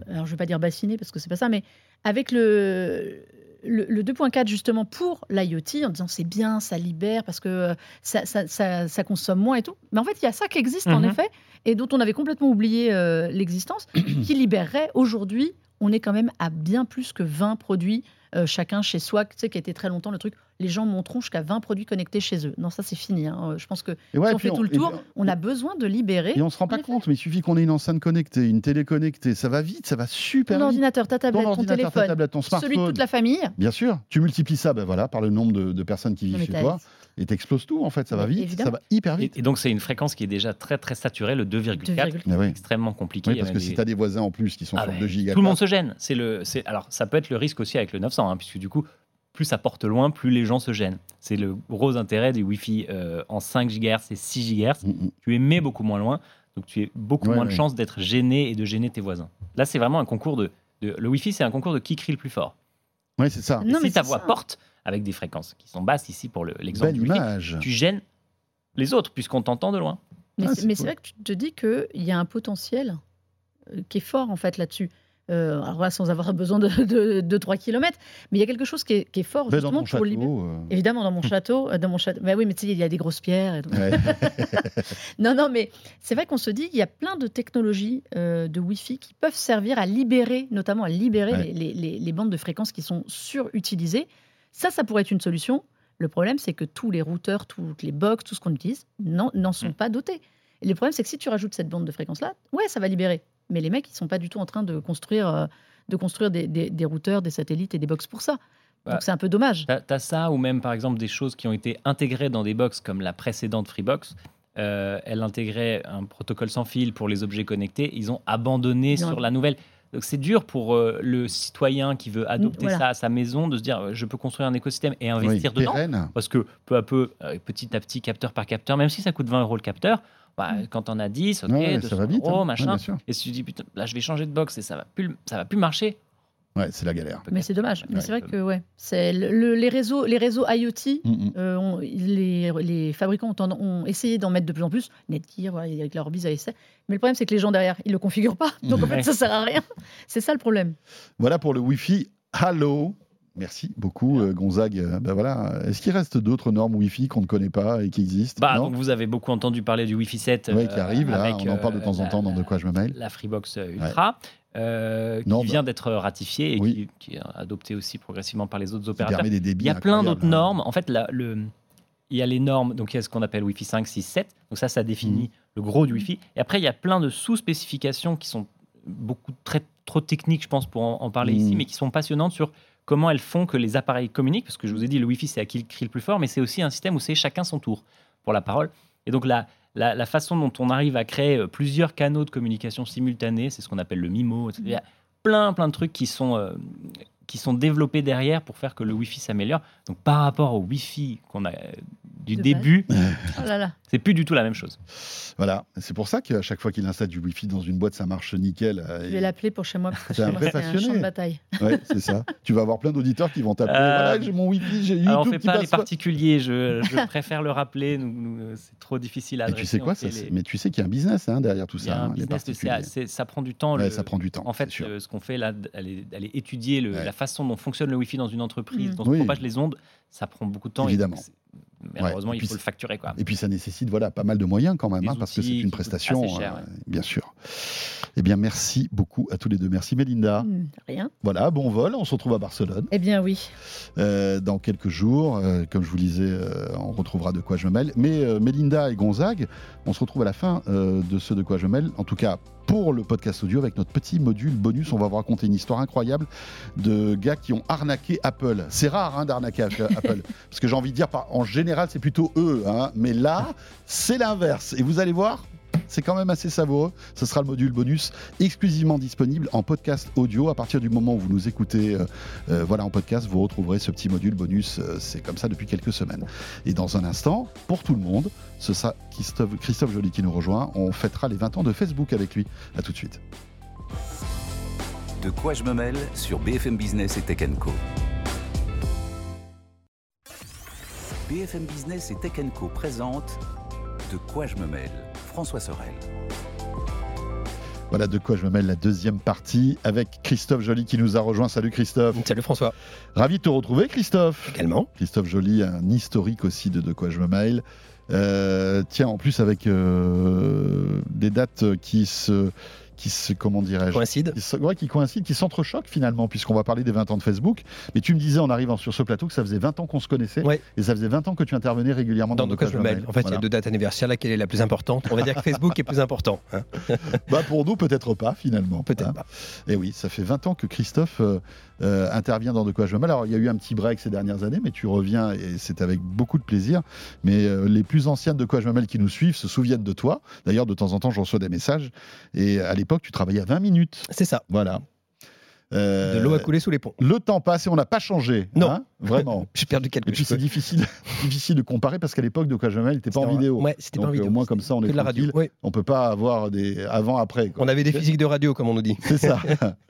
alors je vais pas dire bassiner parce que c'est pas ça, mais avec le le, le 2.4 justement pour l'IoT en disant c'est bien, ça libère parce que euh, ça, ça, ça- ça consomme moins et tout. Mais en fait, il y a ça qui existe en Mhm. effet et dont on avait complètement oublié euh, l'existence, qui libérerait aujourd'hui. On est quand même à bien plus que 20 produits euh, chacun chez soi, tu sais, qui été très longtemps le truc. Les gens monteront jusqu'à 20 produits connectés chez eux. Non, ça c'est fini. hein. Je pense que ouais, si on fait tout le tour, on a besoin de libérer. Et on se rend pas compte, mais il suffit qu'on ait une enceinte connectée, une télé connectée, ça va vite, ça va super Ton vite. ordinateur, ta tablette, Ton ton, ordinateur, ta téléphone, tablette, ton celui de smartphone. toute la famille. Bien sûr, tu multiplies ça ben voilà, par le nombre de, de personnes qui vivent chez toi et t'exploses tout en fait, ça va Mais vite, évidemment. ça va hyper vite. et donc, c'est une fréquence qui est déjà très très saturée, le 2,4, 2,4. Mais oui. extrêmement compliqué. Oui, parce que si tu as des voisins en plus qui sont Ah sur ouais, 2 gigas, Tout le monde se gêne. C'est le, c'est, alors, ça peut être le risque aussi avec le 900, hein, puisque du coup, plus ça porte loin, plus les gens se gênent. C'est le gros intérêt du Wi-Fi euh, en 5 GHz et 6 GHz. Mm, mm. Tu émets beaucoup moins loin, donc tu as beaucoup Ouais, moins de chances d'être gêné et de gêner tes voisins. Là, c'est vraiment un concours de, de- Le Wi-Fi, c'est un concours de qui crie le plus fort. Ouais, c'est ça. Et Non, mais si ta voix ça. porte avec des fréquences qui sont basses ici pour le- l'exemple du image. tu gênes les autres puisqu'on t'entend de loin. Mais Ah, c'est mais cool. vrai que tu te dis qu'il y a un potentiel euh, qui est fort en fait là-dessus. Euh, alors là, sans avoir besoin de, de, de 3 km, mais il y a quelque chose qui est, qui est fort Ben, justement pour château. euh, Évidemment, dans mon château, dans mon château. Bah oui, mais tu sais, il y a des grosses pierres. et tout. ouais. Non, non, mais c'est vrai qu'on se dit qu'il y a plein de technologies euh, de Wi-Fi qui peuvent servir à libérer, notamment à libérer Ouais. les, les- les- les bandes de fréquences qui sont surutilisées. Ça, ça pourrait être une solution. Le problème, c'est que tous les routeurs, toutes les box, tout ce qu'on utilise, n'en sont Mm. pas dotés. Et le problème, c'est que si tu rajoutes cette bande de fréquence-là, ouais, ça va libérer. Mais les mecs, ils sont pas du tout en train de construire, euh, de construire des, des- des routeurs, des satellites et des box pour ça. Bah, Donc c'est un peu dommage. T'as as ça, ou même par exemple des choses qui ont été intégrées dans des box comme la précédente Freebox. Euh, elle intégrait un protocole sans fil pour les objets connectés. Ils ont abandonné Ils ont sur la nouvelle. Donc c'est dur pour euh, le citoyen qui veut adopter voilà. ça à sa maison de se dire euh, je peux construire un écosystème et investir Oui, dedans. pérenne. Parce que peu à peu, euh, petit à petit, capteur par capteur, même si ça coûte 20 euros le capteur, bah, Mm. quand on a 10, ok, Ouais, 200 ça va vite. hein. euros, machin. et si tu dis putain, là je vais changer de box et ça va plus, ça va plus marcher. Ouais, c'est la galère. Mais c'est dommage. Mais Ouais, c'est vrai que ouais, c'est le- le- les réseaux, les réseaux IoT. Mm, mm. euh, ont- les, les fabricants ont, essayé d'en mettre de plus en plus. Netgear, voilà, avec leur bise à essai. Mais le problème, c'est que les gens derrière, ils le configurent pas. Donc en fait, Ouais. ça sert à rien. C'est ça le problème. Voilà pour le Wi-Fi. Hello. Merci beaucoup, euh, Gonzague. Euh, Ben voilà. Est-ce qu'il reste d'autres normes Wi-Fi qu'on ne connaît pas et qui existent? Bah, donc vous avez beaucoup entendu parler du Wi-Fi 7. Oui, qui arrive là. avec, On en parle de euh, temps en la- temps dans De quoi je me mêle. La Freebox Ultra, euh, qui Non, bah- vient d'être ratifiée et Oui. qui, qui est adoptée aussi progressivement par les autres opérateurs. permet des débits. Il y a plein d'autres normes. En fait, le, il y a les normes, donc il y a ce qu'on appelle Wi-Fi 5, 6, 7. Donc ça, ça Mmh. définit le gros du Wi-Fi. Et après, il y a plein de sous-spécifications qui sont beaucoup très, trop techniques, je pense, pour en, en parler Mhm. ici, mais qui sont passionnantes sur comment elles font que les appareils communiquent. Parce que je vous ai dit, le Wi-Fi, c'est à qui le crie le plus fort, mais c'est aussi un système où c'est chacun son tour pour la parole. Et donc la, la, la façon dont on arrive à créer euh, plusieurs canaux de communication simultanés, c'est ce qu'on appelle le MIMO. etc. Il y a plein, plein de trucs qui sont, euh, qui sont développés derrière pour faire que le Wi-Fi s'améliore. Donc par rapport au Wi-Fi qu'on a euh, du De début, Oh là là. c'est plus du tout la même chose. Voilà. C'est pour ça qu'à chaque fois qu'il installe du Wi-Fi dans une boîte, ça marche nickel. euh, Je et- vais l'appeler pour chez moi. Parce que C'est un vrai c'est un passionné. champ de bataille. Ouais, c'est ça. tu vas avoir plein d'auditeurs qui vont t'appeler. Euh, Voilà, j'ai mon Wi-Fi, j'ai YouTube Alors on fait qui pas les pas. particuliers, je, je préfère le rappeler, nous- nous, euh, c'est trop difficile à Et adresser. tu sais quoi ça, les- Mais tu sais qu'il y a un business hein, derrière tout Il y a ça. un hein, les business, c'est- particuliers. c'est- ça prend du temps. Ouais, le- ça prend du temps. En fait, ce qu'on fait là, d'aller d'aller étudier le- la façon dont fonctionne le Wi-Fi dans une entreprise, Mm. dont se Oui. propagent les ondes, ça prend beaucoup de temps. et Évidemment. c'est- Malheureusement, Et il faut le facturer. Quoi. Et puis ça nécessite voilà pas mal de moyens quand même, hein, parce que c'est une prestation, cher, euh, ouais. bien sûr. Eh bien, merci beaucoup à tous les deux. Merci Mélinda. Hmm, rien. Voilà, bon vol. On se retrouve à Barcelone Eh bien oui. euh, dans quelques jours. Euh, comme je vous le disais, euh, on retrouvera de quoi je mêle. Mais euh, Mélinda et Gonzague, on se retrouve à la fin euh, de ce de quoi je mêle. En tout cas, pour le podcast audio, avec notre petit module bonus, on va vous raconter une histoire incroyable de gars qui ont arnaqué Apple. C'est rare hein, d'arnaquer Apple, parce que j'ai envie de dire, en général, c'est plutôt eux. hein. mais là, c'est l'inverse. Et vous allez voir. C'est quand même assez savoureux. Ce sera le module bonus exclusivement disponible en podcast audio. À partir du moment où vous nous écoutez euh, euh, voilà, en podcast, vous retrouverez ce petit module bonus. Euh, c'est comme ça depuis quelques semaines. Et dans un instant, pour tout le monde, ce sera Christophe, Joly qui nous rejoint. On fêtera les 20 ans de Facebook avec lui. À tout de suite. De quoi je me mêle sur BFM Business et Tech. BFM Business et Tech Co présente De quoi je me mêle François Sorel. Voilà de quoi je me mêle la deuxième partie avec Christophe Joly qui nous a rejoint. Salut Christophe. Salut François. Ravi de te retrouver Christophe. Également. Christophe Joly, un historique aussi de De quoi je me mêle. Euh, tiens, en plus avec euh, des dates qui se, qui se comment dirais-je, Coïncide. qui, ouais, qui coïncident, qui s'entrechoquent finalement, puisqu'on va parler des 20 ans de Facebook. Mais tu me disais en arrivant sur ce plateau que ça faisait 20 ans qu'on se connaissait, Ouais. et ça faisait 20 ans que tu intervenais régulièrement dans, je me mêle. En fait, il y a deux dates anniversaires. Laquelle est la plus importante? On va dire que Facebook est plus important. hein. Bah pour nous, peut-être pas finalement. Peut-être hein. pas. Et oui, ça fait 20 ans que Christophe euh, euh, intervient dans De quoi je me mêle. Alors, il y a eu un petit break ces dernières années, mais tu reviens et c'est avec beaucoup de plaisir. Mais euh, les plus anciennes De quoi je me mêle qui nous suivent se souviennent de toi. D'ailleurs, de temps en temps, je reçois des messages. Et à l'époque, tu travaillais à 20 minutes. C'est ça. Voilà. Euh, De l'eau à couler sous les ponts. Le temps passe et on n'a pas changé. Non. hein, vraiment. J'ai perdu quelques Et puis c'est difficile, difficile de comparer parce qu'à l'époque de mêle, n'était pas en vidéo. Ouais, c'était pas en Donc, vidéo. au moins comme ça, on est de la radio. Oui. On peut pas avoir des avant après. quoi. On avait des physiques de radio, comme on nous dit. C'est ça.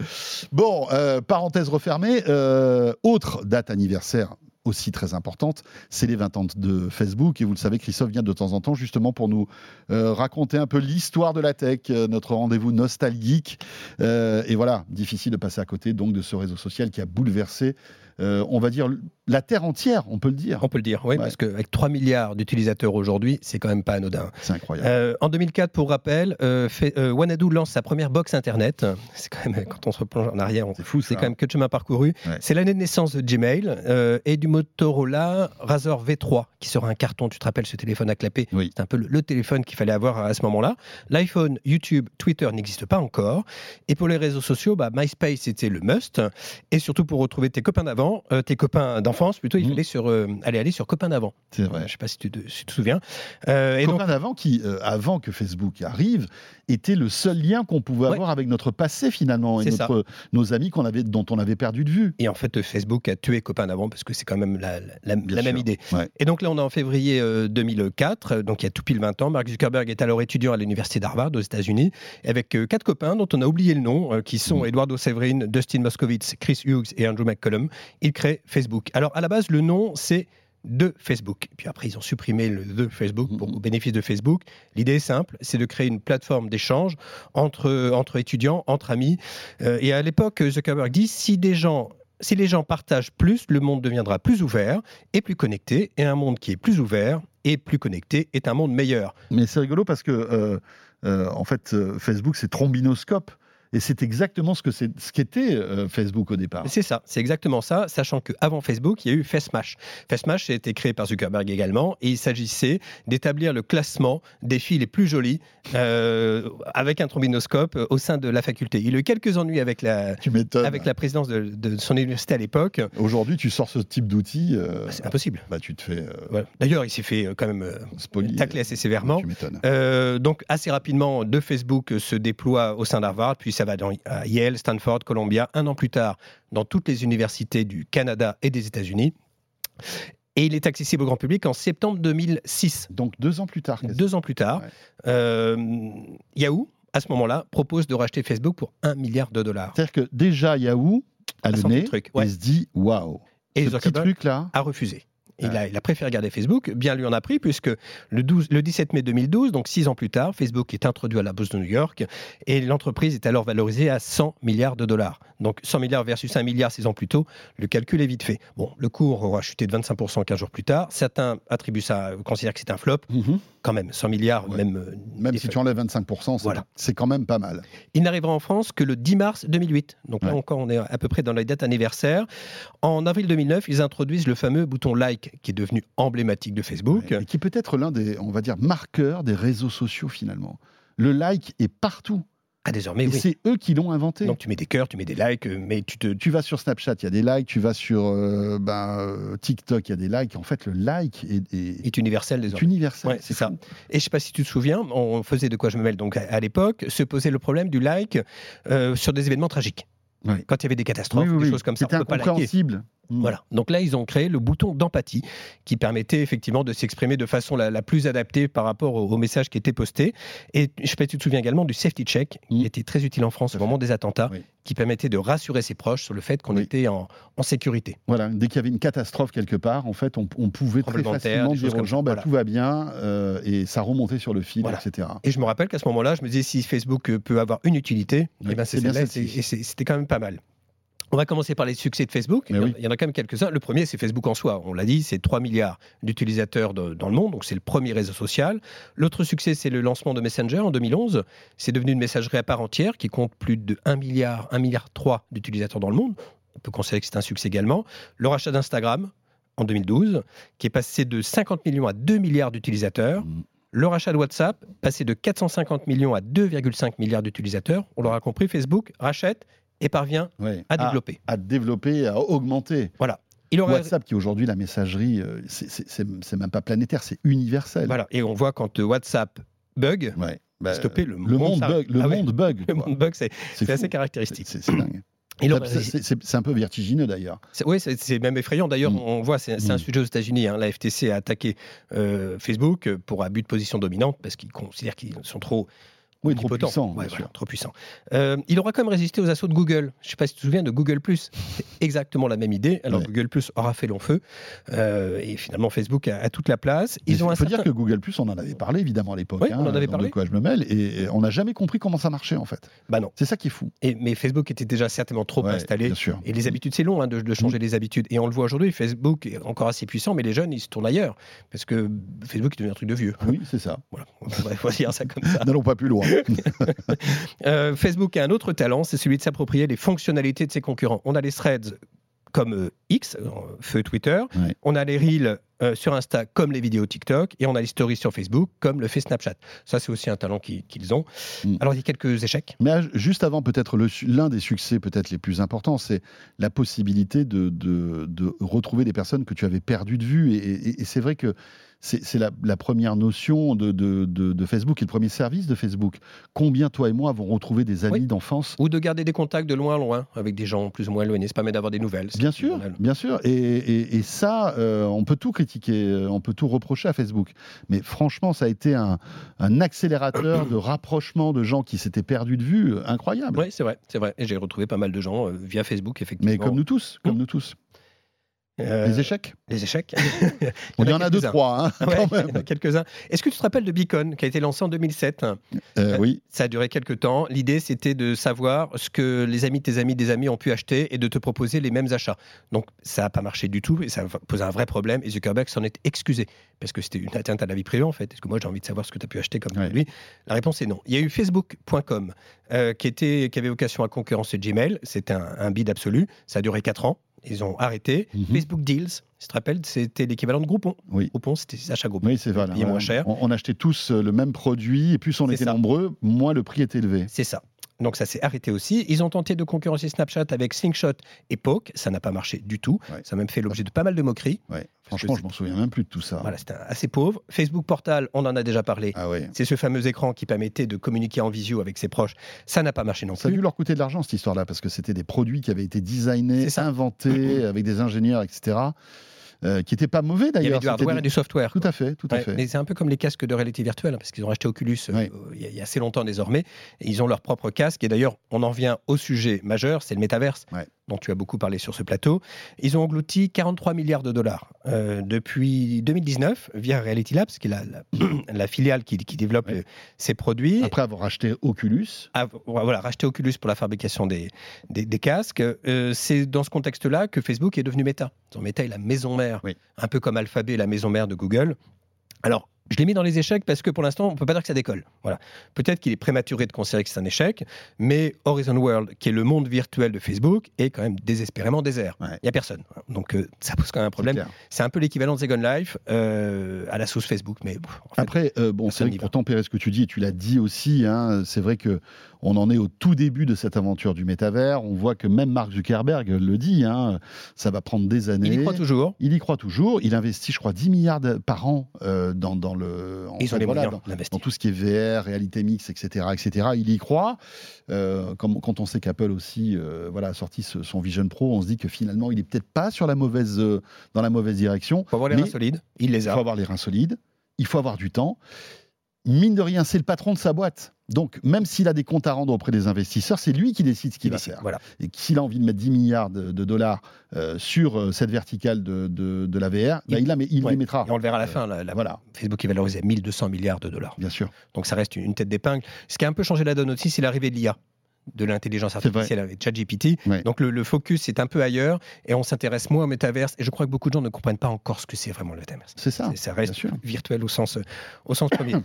bon, euh, parenthèse refermée. euh, autre date anniversaire aussi très importante, c'est les 20 ans de Facebook. Et vous le savez, Christophe vient de temps en temps justement pour nous euh, raconter un peu l'histoire de la tech, euh, notre rendez-vous nostalgique. Euh, et voilà, difficile de passer à côté donc de ce réseau social qui a bouleversé, euh, on va dire, la Terre entière, on peut le dire. On peut le dire, oui, Ouais. parce qu'avec 3 milliards d'utilisateurs aujourd'hui, c'est quand même pas anodin. C'est incroyable. Euh, en 2004, pour rappel, euh, fait- euh, Wanadu lance sa première box Internet. C'est quand même, quand on se replonge en arrière, on- c'est fou, c'est quand même que de chemin parcouru. Ouais. C'est l'année de naissance de Gmail et du Motorola Razr V3, qui sera un carton. Tu te rappelles ce téléphone à clapper Oui. C'est un peu le, le téléphone qu'il fallait avoir à ce moment-là. L'iPhone, YouTube, Twitter n'existent pas encore. Et pour les réseaux sociaux, bah, MySpace c'était le must. Et surtout pour retrouver tes copains d'avant, euh, tes copains d'enfance, plutôt, il Mhm. fallait sur, euh, aller, aller sur copains d'avant. C'est Je vrai. ne sais pas si tu te, si tu te souviens. Euh, et donc, Copain d'avant qui, euh, avant que Facebook arrive, était le seul lien qu'on pouvait Ouais. avoir avec notre passé finalement et C'est ça. notre, nos amis qu'on avait, dont on avait perdu de vue. et en fait, Facebook a tué copains d'avant parce que c'est quand même la, la- la Bien même idée. Ouais. Et donc là, on est en février euh, 2004, euh, donc il y a tout pile 20 ans. Mark Zuckerberg est alors étudiant à l'université d'Harvard aux États-Unis, avec euh, quatre copains dont on a oublié le nom, euh, qui sont Mhm. Eduardo Severin, Dustin Moskovitz, Chris Hughes et Andrew McCollum. Ils créent Facebook. Alors à la base, le nom, c'est de Facebook. Puis après, ils ont supprimé le de Facebook pour, Mhm. au bénéfice de Facebook. L'idée est simple, c'est de créer une plateforme d'échange entre, entre étudiants, entre amis. Euh, et à l'époque, Zuckerberg dit si des gens si les gens partagent plus, le monde deviendra plus ouvert et plus connecté. Et un monde qui est plus ouvert et plus connecté est un monde meilleur. Mais c'est rigolo parce que, euh, euh, en fait, euh, Facebook, c'est trombinoscope. Et c'est exactement ce que c'est, ce qu'était euh, Facebook au départ. C'est ça, c'est exactement ça, sachant qu'avant Facebook, il y a eu FaceMash. FaceMash a été créé par Zuckerberg également, et il s'agissait d'établir le classement des filles les plus jolies euh, avec un trombinoscope euh, au sein de la faculté. Il a eu quelques ennuis avec la, avec la présidence de, de son université à l'époque. Aujourd'hui, tu sors ce type d'outil, euh, Bah, C'est impossible. bah, tu te fais Voilà. D'ailleurs, il s'est fait quand même tacler assez sévèrement. Tu donc assez rapidement, de Facebook se déploie au sein d'Harvard, puis ça va dans à Yale, Stanford, Columbia, un an plus tard dans toutes les universités du Canada et des États-Unis. Et il est accessible au grand public en septembre 2006. Donc deux ans plus tard. Deux ans plus tard, Ouais. euh, Yahoo, à ce moment-là, propose de racheter Facebook pour un milliard de dollars. C'est-à-dire que déjà Yahoo a le nez le truc, ouais. et se dit waouh. Et Ce petit truc là. a refusé. Il a, il a préféré garder Facebook, bien lui en a pris, puisque le, 12 le 17 mai 2012, donc six ans plus tard, Facebook est introduit à la bourse de New York et l'entreprise est alors valorisée à 100 milliards de dollars. Donc 100 milliards versus 1 milliard six ans plus tôt, le calcul est vite fait. Bon, le cours aura chuté de 25% 15 jours plus tard. Certains attribuent ça, considèrent que c'est un flop. Quand même, 100 milliards, Ouais. même. euh, Même si tu enlèves 25%, c'est Voilà. c'est quand même pas mal. Il n'arrivera en France que le 10 mars 2008. Donc là encore, on est à peu près dans les dates anniversaires. En avril 2009, ils introduisent le fameux bouton like qui est devenu emblématique de Facebook. Ouais, Et qui peut être l'un des, on va dire, marqueurs des réseaux sociaux finalement. Le like est partout. Ah, désormais, et oui. c'est eux qui l'ont inventé. Donc tu mets des cœurs, tu mets des likes, mais tu te. tu vas sur Snapchat, il y a des likes. Tu vas sur euh, ben, euh, TikTok, il y a des likes. En fait, le like est, est- est universel est désormais. universel. Ouais, c'est ça. Et je sais pas si tu te souviens, on faisait de quoi je me mêle. Donc à, à l'époque, se posait le problème du like euh, sur des événements tragiques. Ouais. Quand il y avait des catastrophes, Oui, oui, des choses comme ça, C'était on peut pas liker. incompréhensible. Mm. Voilà. Donc là, ils ont créé le bouton d'empathie qui permettait effectivement de s'exprimer de façon la, la plus adaptée par rapport au, au message qui était posté. Et je sais pas si tu te souviens également du safety check Mm. qui était très utile en France au moment des attentats, Oui. qui permettait de rassurer ses proches sur le fait qu'on Oui. était en, en sécurité. Voilà, dès qu'il y avait une catastrophe quelque part, en fait, on, on pouvait très facilement dire aux gens, bah, voilà. tout va bien, euh, et ça remontait sur le fil, Voilà. etc. Et je me rappelle qu'à ce moment-là, je me disais si Facebook peut avoir une utilité, Oui, eh ben, c'est celle-là, et c'était quand même pas mal. On va commencer par les succès de Facebook. Il, y en, oui. il y en a quand même quelques-uns. Le premier, c'est Facebook en soi. On l'a dit, c'est 3 milliards d'utilisateurs dans le monde, donc c'est le premier réseau social. L'autre succès, c'est le lancement de Messenger en 2011. C'est devenu une messagerie à part entière qui compte plus de 1 milliard, 1 milliard 3 d'utilisateurs dans le monde. On peut considérer que c'est un succès également. Le rachat d'Instagram en 2012, qui est passé de 50 millions à 2 milliards d'utilisateurs. Mm. Le rachat de WhatsApp, passé de 450 millions à 2,5 milliards d'utilisateurs. On l'aura compris, Facebook rachète et parvient Ouais. à développer. À, développer, à augmenter. Il aurait... WhatsApp, qui aujourd'hui la messagerie, euh, c'est- même pas planétaire, c'est universel. Voilà. Et on voit quand euh, WhatsApp bug, Ouais. Bah, stopper le, le monde bug. Le Ah ouais, monde bug. le monde bug, c'est assez caractéristique. C'est dingue. C'est- un peu vertigineux d'ailleurs. Oui, c'est même effrayant. D'ailleurs, Mm. on voit, c'est c'est un Mm. sujet aux États-Unis. hein. La FTC a attaqué euh, Facebook pour abus de position dominante parce qu'ils considèrent qu'ils sont trop Oui, trop puissant, Ouais, bien voilà, sûr. trop puissant. Euh, il aura quand même résisté aux assauts de Google. Je ne sais pas si tu te souviens de Google C'est exactement la même idée. Alors Ouais. Google aura fait long feu euh, et finalement Facebook a, a toute la place. Il ont faut dire que Google Plus, on en avait parlé évidemment à l'époque. Oui, on en avait parlé. De quoi je me mêle et on n'a jamais compris comment ça marchait en fait. Bah non. C'est ça qui est fou. Et, mais Facebook était déjà certainement trop Ouais, installé. Bien sûr. Et les habitudes, c'est long hein, de, de changer les habitudes. Et on le voit aujourd'hui, Facebook est encore assez puissant, mais les jeunes, ils se tournent ailleurs. Parce que Facebook est devenu un truc de vieux. Oui, c'est ça. Voilà, on pourrait faut dire ça comme ça. N'allons pas plus loin. Euh, Facebook a un autre talent, c'est celui de s'approprier les fonctionnalités de ses concurrents. On a les threads comme euh, X, euh, feu Twitter. Ouais. On a les Reels euh, sur Insta comme les vidéos TikTok et on a les stories sur Facebook comme le fait Snapchat. Ça, c'est aussi un talent qui- qu'ils ont. Mm. Alors, il y a quelques échecs. Mais euh, juste avant, peut-être l'un des succès peut-être les plus importants, c'est la possibilité de, de- de retrouver des personnes que tu avais perdues de vue. Et, et- et c'est vrai que c'est la, la première notion de, de- de- de Facebook et le premier service de Facebook. Combien toi et moi avons retrouvé des amis Oui. d'enfance Ou de garder des contacts de loin en loin avec des gens plus ou moins éloignés. Ça permet d'avoir des nouvelles. Bien sûr, bien sûr. Et, et- et ça, euh, on peut tout critiquer, euh, on peut tout reprocher à Facebook. Mais franchement, ça a été un, un accélérateur de rapprochement de gens qui s'étaient perdus de vue, euh, incroyable. Oui, c'est vrai, c'est vrai. Et j'ai retrouvé pas mal de gens euh, via Facebook, effectivement. Mais comme nous tous, comme Mm. nous tous. Euh, Les échecs? Les échecs. Il y en a deux, trois, hein, Ouais, quand il y en même. a quelques-uns. Est-ce que tu te rappelles de Beacon, qui a été lancé en 2007 Euh, oui, Ça a duré quelques temps. L'idée, c'était de savoir ce que les amis de tes amis des amis ont pu acheter et de te proposer les mêmes achats. Donc, ça n'a pas marché du tout et ça a posé un vrai problème. Et Zuckerberg s'en est excusé parce que c'était une atteinte à la vie privée, en fait. Est-ce que moi, j'ai envie de savoir ce que tu as pu acheter comme Ouais. produit? La réponse est non. Il y a eu Facebook.com euh, qui, était, qui avait vocation à concurrencer Gmail. C'était un, un bid absolu. Ça a duré 4 ans. Ils ont arrêté. Mhm. Facebook Deals, tu te rappelles, c'était l'équivalent de Groupon. Oui. Groupon, c'était des achats Groupon. oui, c'est vrai. Moins cher. On, on achetait tous euh, le même produit, et plus on était ça. nombreux, moins le prix était élevé. C'est ça. Donc ça s'est arrêté aussi. Ils ont tenté de concurrencer Snapchat avec Slingshot et Poke. Ça n'a pas marché du tout. Ouais. Ça a même fait l'objet de pas mal de moqueries. Ouais. Franchement, je m'en souviens même plus de tout ça. Voilà, c'était assez pauvre. Facebook Portal, on en a déjà parlé. Ah ouais. C'est ce fameux écran qui permettait de communiquer en visio avec ses proches. Ça n'a pas marché non Ça a plus. dû leur coûter de l'argent cette histoire-là, parce que c'était des produits qui avaient été designés, inventés, avec des ingénieurs, etc., euh, qui n'étaient pas mauvais Il y avait d'ailleurs. du hardware des- et du software. Tout à fait, tout à fait. mais c'est un peu comme les casques de réalité virtuelle, hein, parce qu'ils ont acheté Oculus euh, il y a- il y a assez longtemps désormais. Et ils ont leur propre casque. Et d'ailleurs, on en vient au sujet majeur, c'est le métaverse, Ouais. Dont tu as beaucoup parlé sur ce plateau. Ils ont englouti 43 milliards de dollars euh, depuis 2019 via Reality Labs, qui est la, la- la filiale qui, qui développe Ouais. euh, ces produits. Après avoir acheté Oculus, Ah, voilà, racheter Oculus pour la fabrication des, des, des casques. Euh, c'est dans ce contexte-là que Facebook est devenu Meta. Son Meta est la maison mère, Oui. un peu comme Alphabet, la maison mère de Google. Alors, je l'ai mis dans les échecs parce que pour l'instant, on ne peut pas dire que ça décolle. Voilà. Peut-être qu'il est prématuré de considérer que c'est un échec, mais Horizon World, qui est le monde virtuel de Facebook, est quand même désespérément désert. Il Ouais. n'y a personne. Donc, euh, ça pose quand même un problème. C'est un peu l'équivalent de Second Life euh, à la sauce Facebook. Mais fait, Après, euh, bon, c'est vrai que pour tempérer ce que tu dis, et tu l'as dit aussi, hein, c'est vrai que on en est au tout début de cette aventure du métavers. On voit que même Mark Zuckerberg le dit, hein, ça va prendre des années. il y croit toujours. Il y croit toujours. Il investit, je crois, 10 milliards par an euh, dans, dans le. en Ils fait, ont les voilà, moyens dans- tout ce qui est VR, réalité mixte, etc., etc. Il y croit. Euh, comme, quand on sait qu'Apple aussi euh, voilà, a sorti ce- son Vision Pro, on se dit que finalement, il est peut-être pas sur la mauvaise, euh, dans la mauvaise direction. Il faut avoir les reins solides. Il les Il a. faut avoir les reins solides, il faut avoir du temps. Mine de rien, c'est le patron de sa boîte. Donc, même s'il a des comptes à rendre auprès des investisseurs, c'est lui qui décide ce qu'il Il va faire. Voilà. Et s'il a envie de mettre 10 milliards de, de dollars euh, sur euh, cette verticale de, de- de la VR, Il- bah, il, Ouais. les mettra. Et on le verra à la Euh, fin. la- la- voilà. Facebook est valorisé à 1200 milliards de dollars. Bien sûr. Donc ça reste une, une tête d'épingle. Ce qui a un peu changé la donne aussi, c'est l'arrivée de l'IA, de l'intelligence artificielle avec ChatGPT. Ouais. Donc le, le focus est un peu ailleurs et on s'intéresse moins au métaverse. Et je crois que beaucoup de gens ne comprennent pas encore ce que c'est vraiment le métaverse. C'est ça. Ça reste virtuel au sens, au sens premier.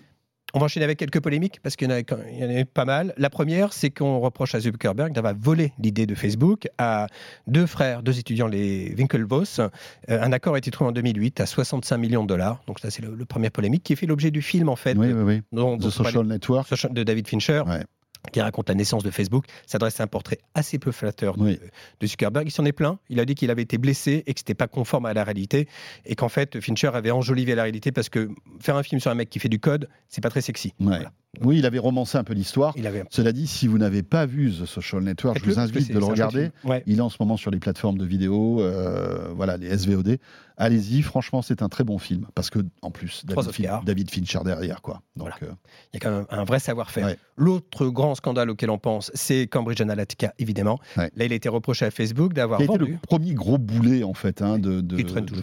On va enchaîner avec quelques polémiques parce qu'il y en a, quand- il y en a eu pas mal. La première, c'est qu'on reproche à Zuckerberg d'avoir volé l'idée de Facebook à deux frères, deux étudiants, les Winklevoss. Euh, un accord a été trouvé en 2008 à 65 millions de dollars. Donc ça, c'est le, le premier polémique qui fait l'objet du film en fait Oui, oui, oui. dont- dont The on parlait- Social Network. De David Fincher, Ouais. Qui raconte la naissance de Facebook, s'adresse à un portrait assez peu flatteur de, Oui. de Zuckerberg. Il s'en est plaint. Il a dit qu'il avait été blessé et que c'était pas conforme à la réalité et qu'en fait Fincher avait enjolivé la réalité parce que faire un film sur un mec qui fait du code, c'est pas très sexy. Ouais. Voilà. Oui, il avait romancé un peu l'histoire. Avait. Cela dit, si vous n'avez pas vu The Social Network, je vous invite de le regarder. Ouais. Il est en ce moment sur les plateformes de vidéo, euh, voilà, les SVOD. Allez-y, franchement, c'est un très bon film. Parce que, en plus, David, Fin-. David Fincher derrière, quoi. Donc, euh, Il y a quand même un vrai savoir-faire. Ouais. L'autre grand scandale auquel on pense, c'est Cambridge Analytica, évidemment. Ouais. Là, il a été reproché à Facebook d'avoir vendu. le premier gros boulet, en fait, hein, de.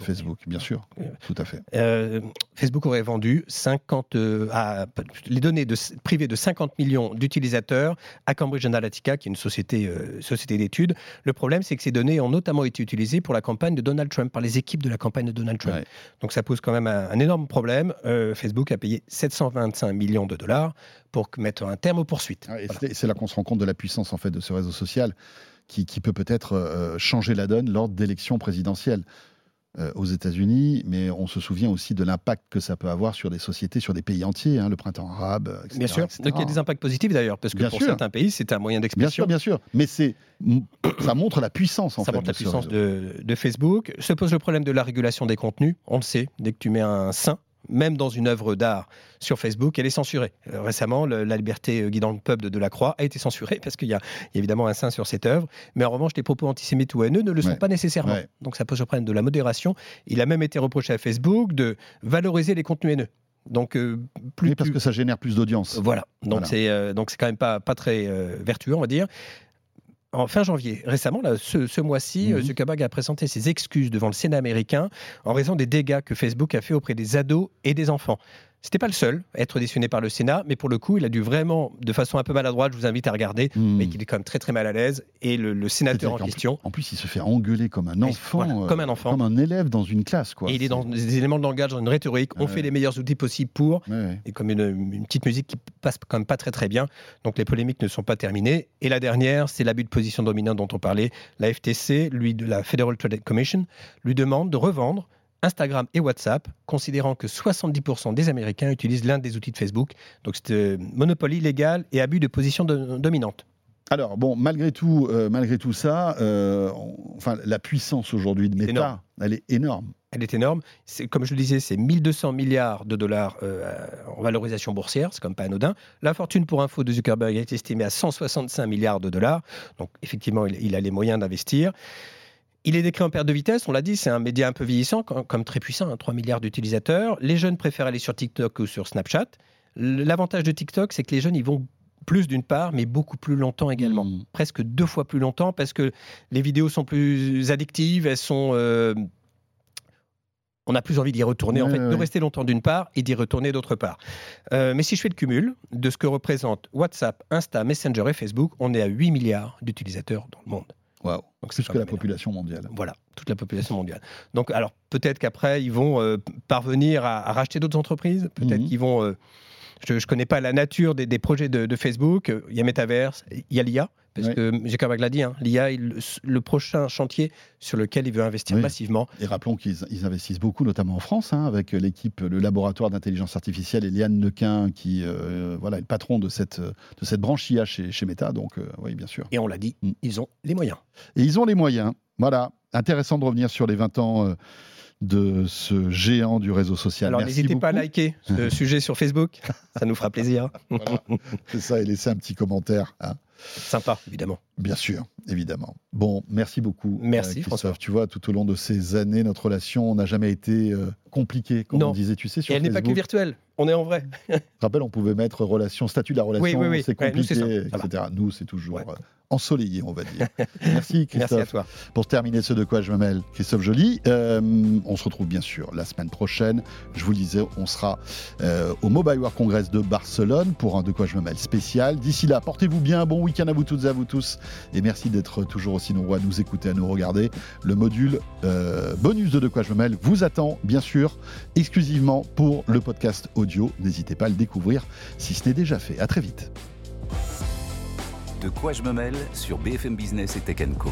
Facebook, bien sûr. Tout à fait. Euh, Facebook aurait vendu 50, euh, à- les données de, privées de 50 millions d'utilisateurs à Cambridge Analytica, qui est une société, euh, société d'études. Le problème, c'est que ces données ont notamment été utilisées pour la campagne de Donald Trump, par les équipes de la campagne de Donald Trump. Ouais. Donc ça pose quand même un, un énorme problème. Euh, Facebook a payé 725 millions de dollars pour mettre un terme aux poursuites. Ah, Voilà. c'est- C'est là qu'on se rend compte de la puissance, en fait, de ce réseau social qui, qui peut peut-être euh, changer la donne lors d'élections présidentielles. Euh, aux États-Unis, mais on se souvient aussi de l'impact que ça peut avoir sur des sociétés, sur des pays entiers, hein, le printemps arabe, etc. Bien sûr. etc. Donc il y a des impacts positifs d'ailleurs, parce que Bien pour sûr. certains pays, c'est un moyen Bien d'expression. sûr, bien sûr. Mais ça montre la puissance en ça fait. montre la puissance de, de Facebook. Se pose le problème de la régulation des contenus. On le sait, dès que tu mets un sein, même dans une œuvre d'art sur Facebook, elle est censurée. Euh, récemment, le- la liberté euh, guidant le peuple de Delacroix a été censurée parce qu'il y, a il y a évidemment un sein sur cette œuvre. Mais en revanche, les propos antisémites ou haineux ne le sont Ouais. pas nécessairement. Ouais. Donc ça pose le problème de la modération. Il a même été reproché à Facebook de valoriser les contenus haineux. Donc euh, plus Oui, parce que ça génère plus d'audience. voilà. Donc Voilà. c'est euh, donc c'est quand même pas pas très euh, vertueux, on va dire. En fin janvier, récemment, là, ce, ce mois-ci, Mhm. euh, Zuckerberg a présenté ses excuses devant le Sénat américain en raison des dégâts que Facebook a fait auprès des ados et des enfants. C'était pas le seul à être auditionné par le Sénat, mais pour le coup, il a dû vraiment, de façon un peu maladroite, je vous invite à regarder, Hmm. mais qu'il est quand même très très mal à l'aise. Et le, le sénateur en question, En plus, il se fait engueuler comme un enfant, voilà, euh, comme un enfant. comme un élève dans une classe, quoi. et il est dans des éléments de langage, dans une rhétorique, on Ouais. fait les meilleurs outils possibles pour, Ouais, ouais. et comme une, une petite musique qui passe quand même pas très très bien. Donc les polémiques ne sont pas terminées. Et la dernière, c'est l'abus de position dominante dont on parlait. La FTC, lui de la Federal Trade Commission, lui demande de revendre Instagram et WhatsApp, considérant que 70% des Américains utilisent l'un des outils de Facebook. Donc c'est euh, monopole illégal et abus de position de- dominante. Alors bon, malgré tout, euh, malgré tout ça, euh, on- enfin la puissance aujourd'hui de Meta, énorme. elle est énorme. Elle est énorme. C'est, comme je le disais, c'est 1200 milliards de dollars euh, en valorisation boursière. C'est comme pas anodin. La fortune pour info de Zuckerberg est estimée à 165 milliards de dollars. Donc, effectivement, il, il a les moyens d'investir. Il est décrit en perte de vitesse, on l'a dit, c'est un média un peu vieillissant, comme, très puissant, hein, 3 milliards d'utilisateurs. Les jeunes préfèrent aller sur TikTok ou sur Snapchat. L'avantage de TikTok, c'est que les jeunes, ils vont plus d'une part, mais beaucoup plus longtemps également. Mm. Presque deux fois plus longtemps parce que les vidéos sont plus addictives, elles sont. euh, on a plus envie d'y retourner, en fait, ouais, de rester longtemps d'une part et d'y retourner d'autre part. Euh, mais si je fais le cumul de ce que représentent WhatsApp, Insta, Messenger et Facebook, on est à 8 milliards d'utilisateurs dans le monde. Waouh, Donc c'est plus que la énorme. population mondiale. Voilà, toute la population mondiale. Donc, alors, peut-être qu'après, ils vont euh, parvenir à, à racheter d'autres entreprises. Peut-être Mhm. qu'ils vont. Je ne connais pas la nature des, des projets de, de Facebook. Il y a Metaverse, il y a l'IA. Parce Ouais. que Zuckerberg l'a dit, hein, l'IA est le, le prochain chantier sur lequel il veut investir Oui. massivement. Et rappelons qu'ils ils investissent beaucoup, notamment en France, hein, avec l'équipe, le laboratoire d'intelligence artificielle, Eliane Lequin, qui euh, voilà, est le patron de cette, de cette branche IA chez, chez Meta. Donc, euh, oui, bien sûr. Et on l'a dit, Mm. ils ont les moyens. Et ils ont les moyens. Voilà. Intéressant de revenir sur les 20 ans euh, de ce géant du réseau social. Alors, n'hésitez pas à liker ce sujet sur Facebook. Ça nous fera plaisir. Voilà. C'est ça, et laisser un petit commentaire. hein. Sympa, évidemment. Bien sûr, évidemment. Bon, merci beaucoup. Merci, euh, François. Christophe. Tu vois, tout au long de ces années, notre relation n'a jamais été euh, compliquée, comme Non. on disait, tu sais, sur Et elle n'est pas que virtuelle, on est en vrai. Je te rappelle, on pouvait mettre relation, statut de la relation, Oui, oui, oui. c'est Ouais, nous, c'est compliqué, etc. Nous, c'est toujours Ouais. euh, ensoleillé, on va dire. Merci, Christophe. Merci à toi. Pour terminer ce De quoi je me mêle, Christophe Joly, euh, on se retrouve bien sûr la semaine prochaine. Je vous le disais, on sera au Mobile World Congress de Barcelone pour un De quoi je me mêle spécial. D'ici là, portez-vous bien, bon week-end à vous toutes et à vous tous. Et merci d'être toujours aussi nombreux à nous écouter, à nous regarder. Le module euh, bonus de De quoi je me mêle vous attend, bien sûr, exclusivement pour le podcast audio. N'hésitez pas à le découvrir si ce n'est déjà fait. À très vite. De quoi je me mêle sur BFM Business et Tech Co.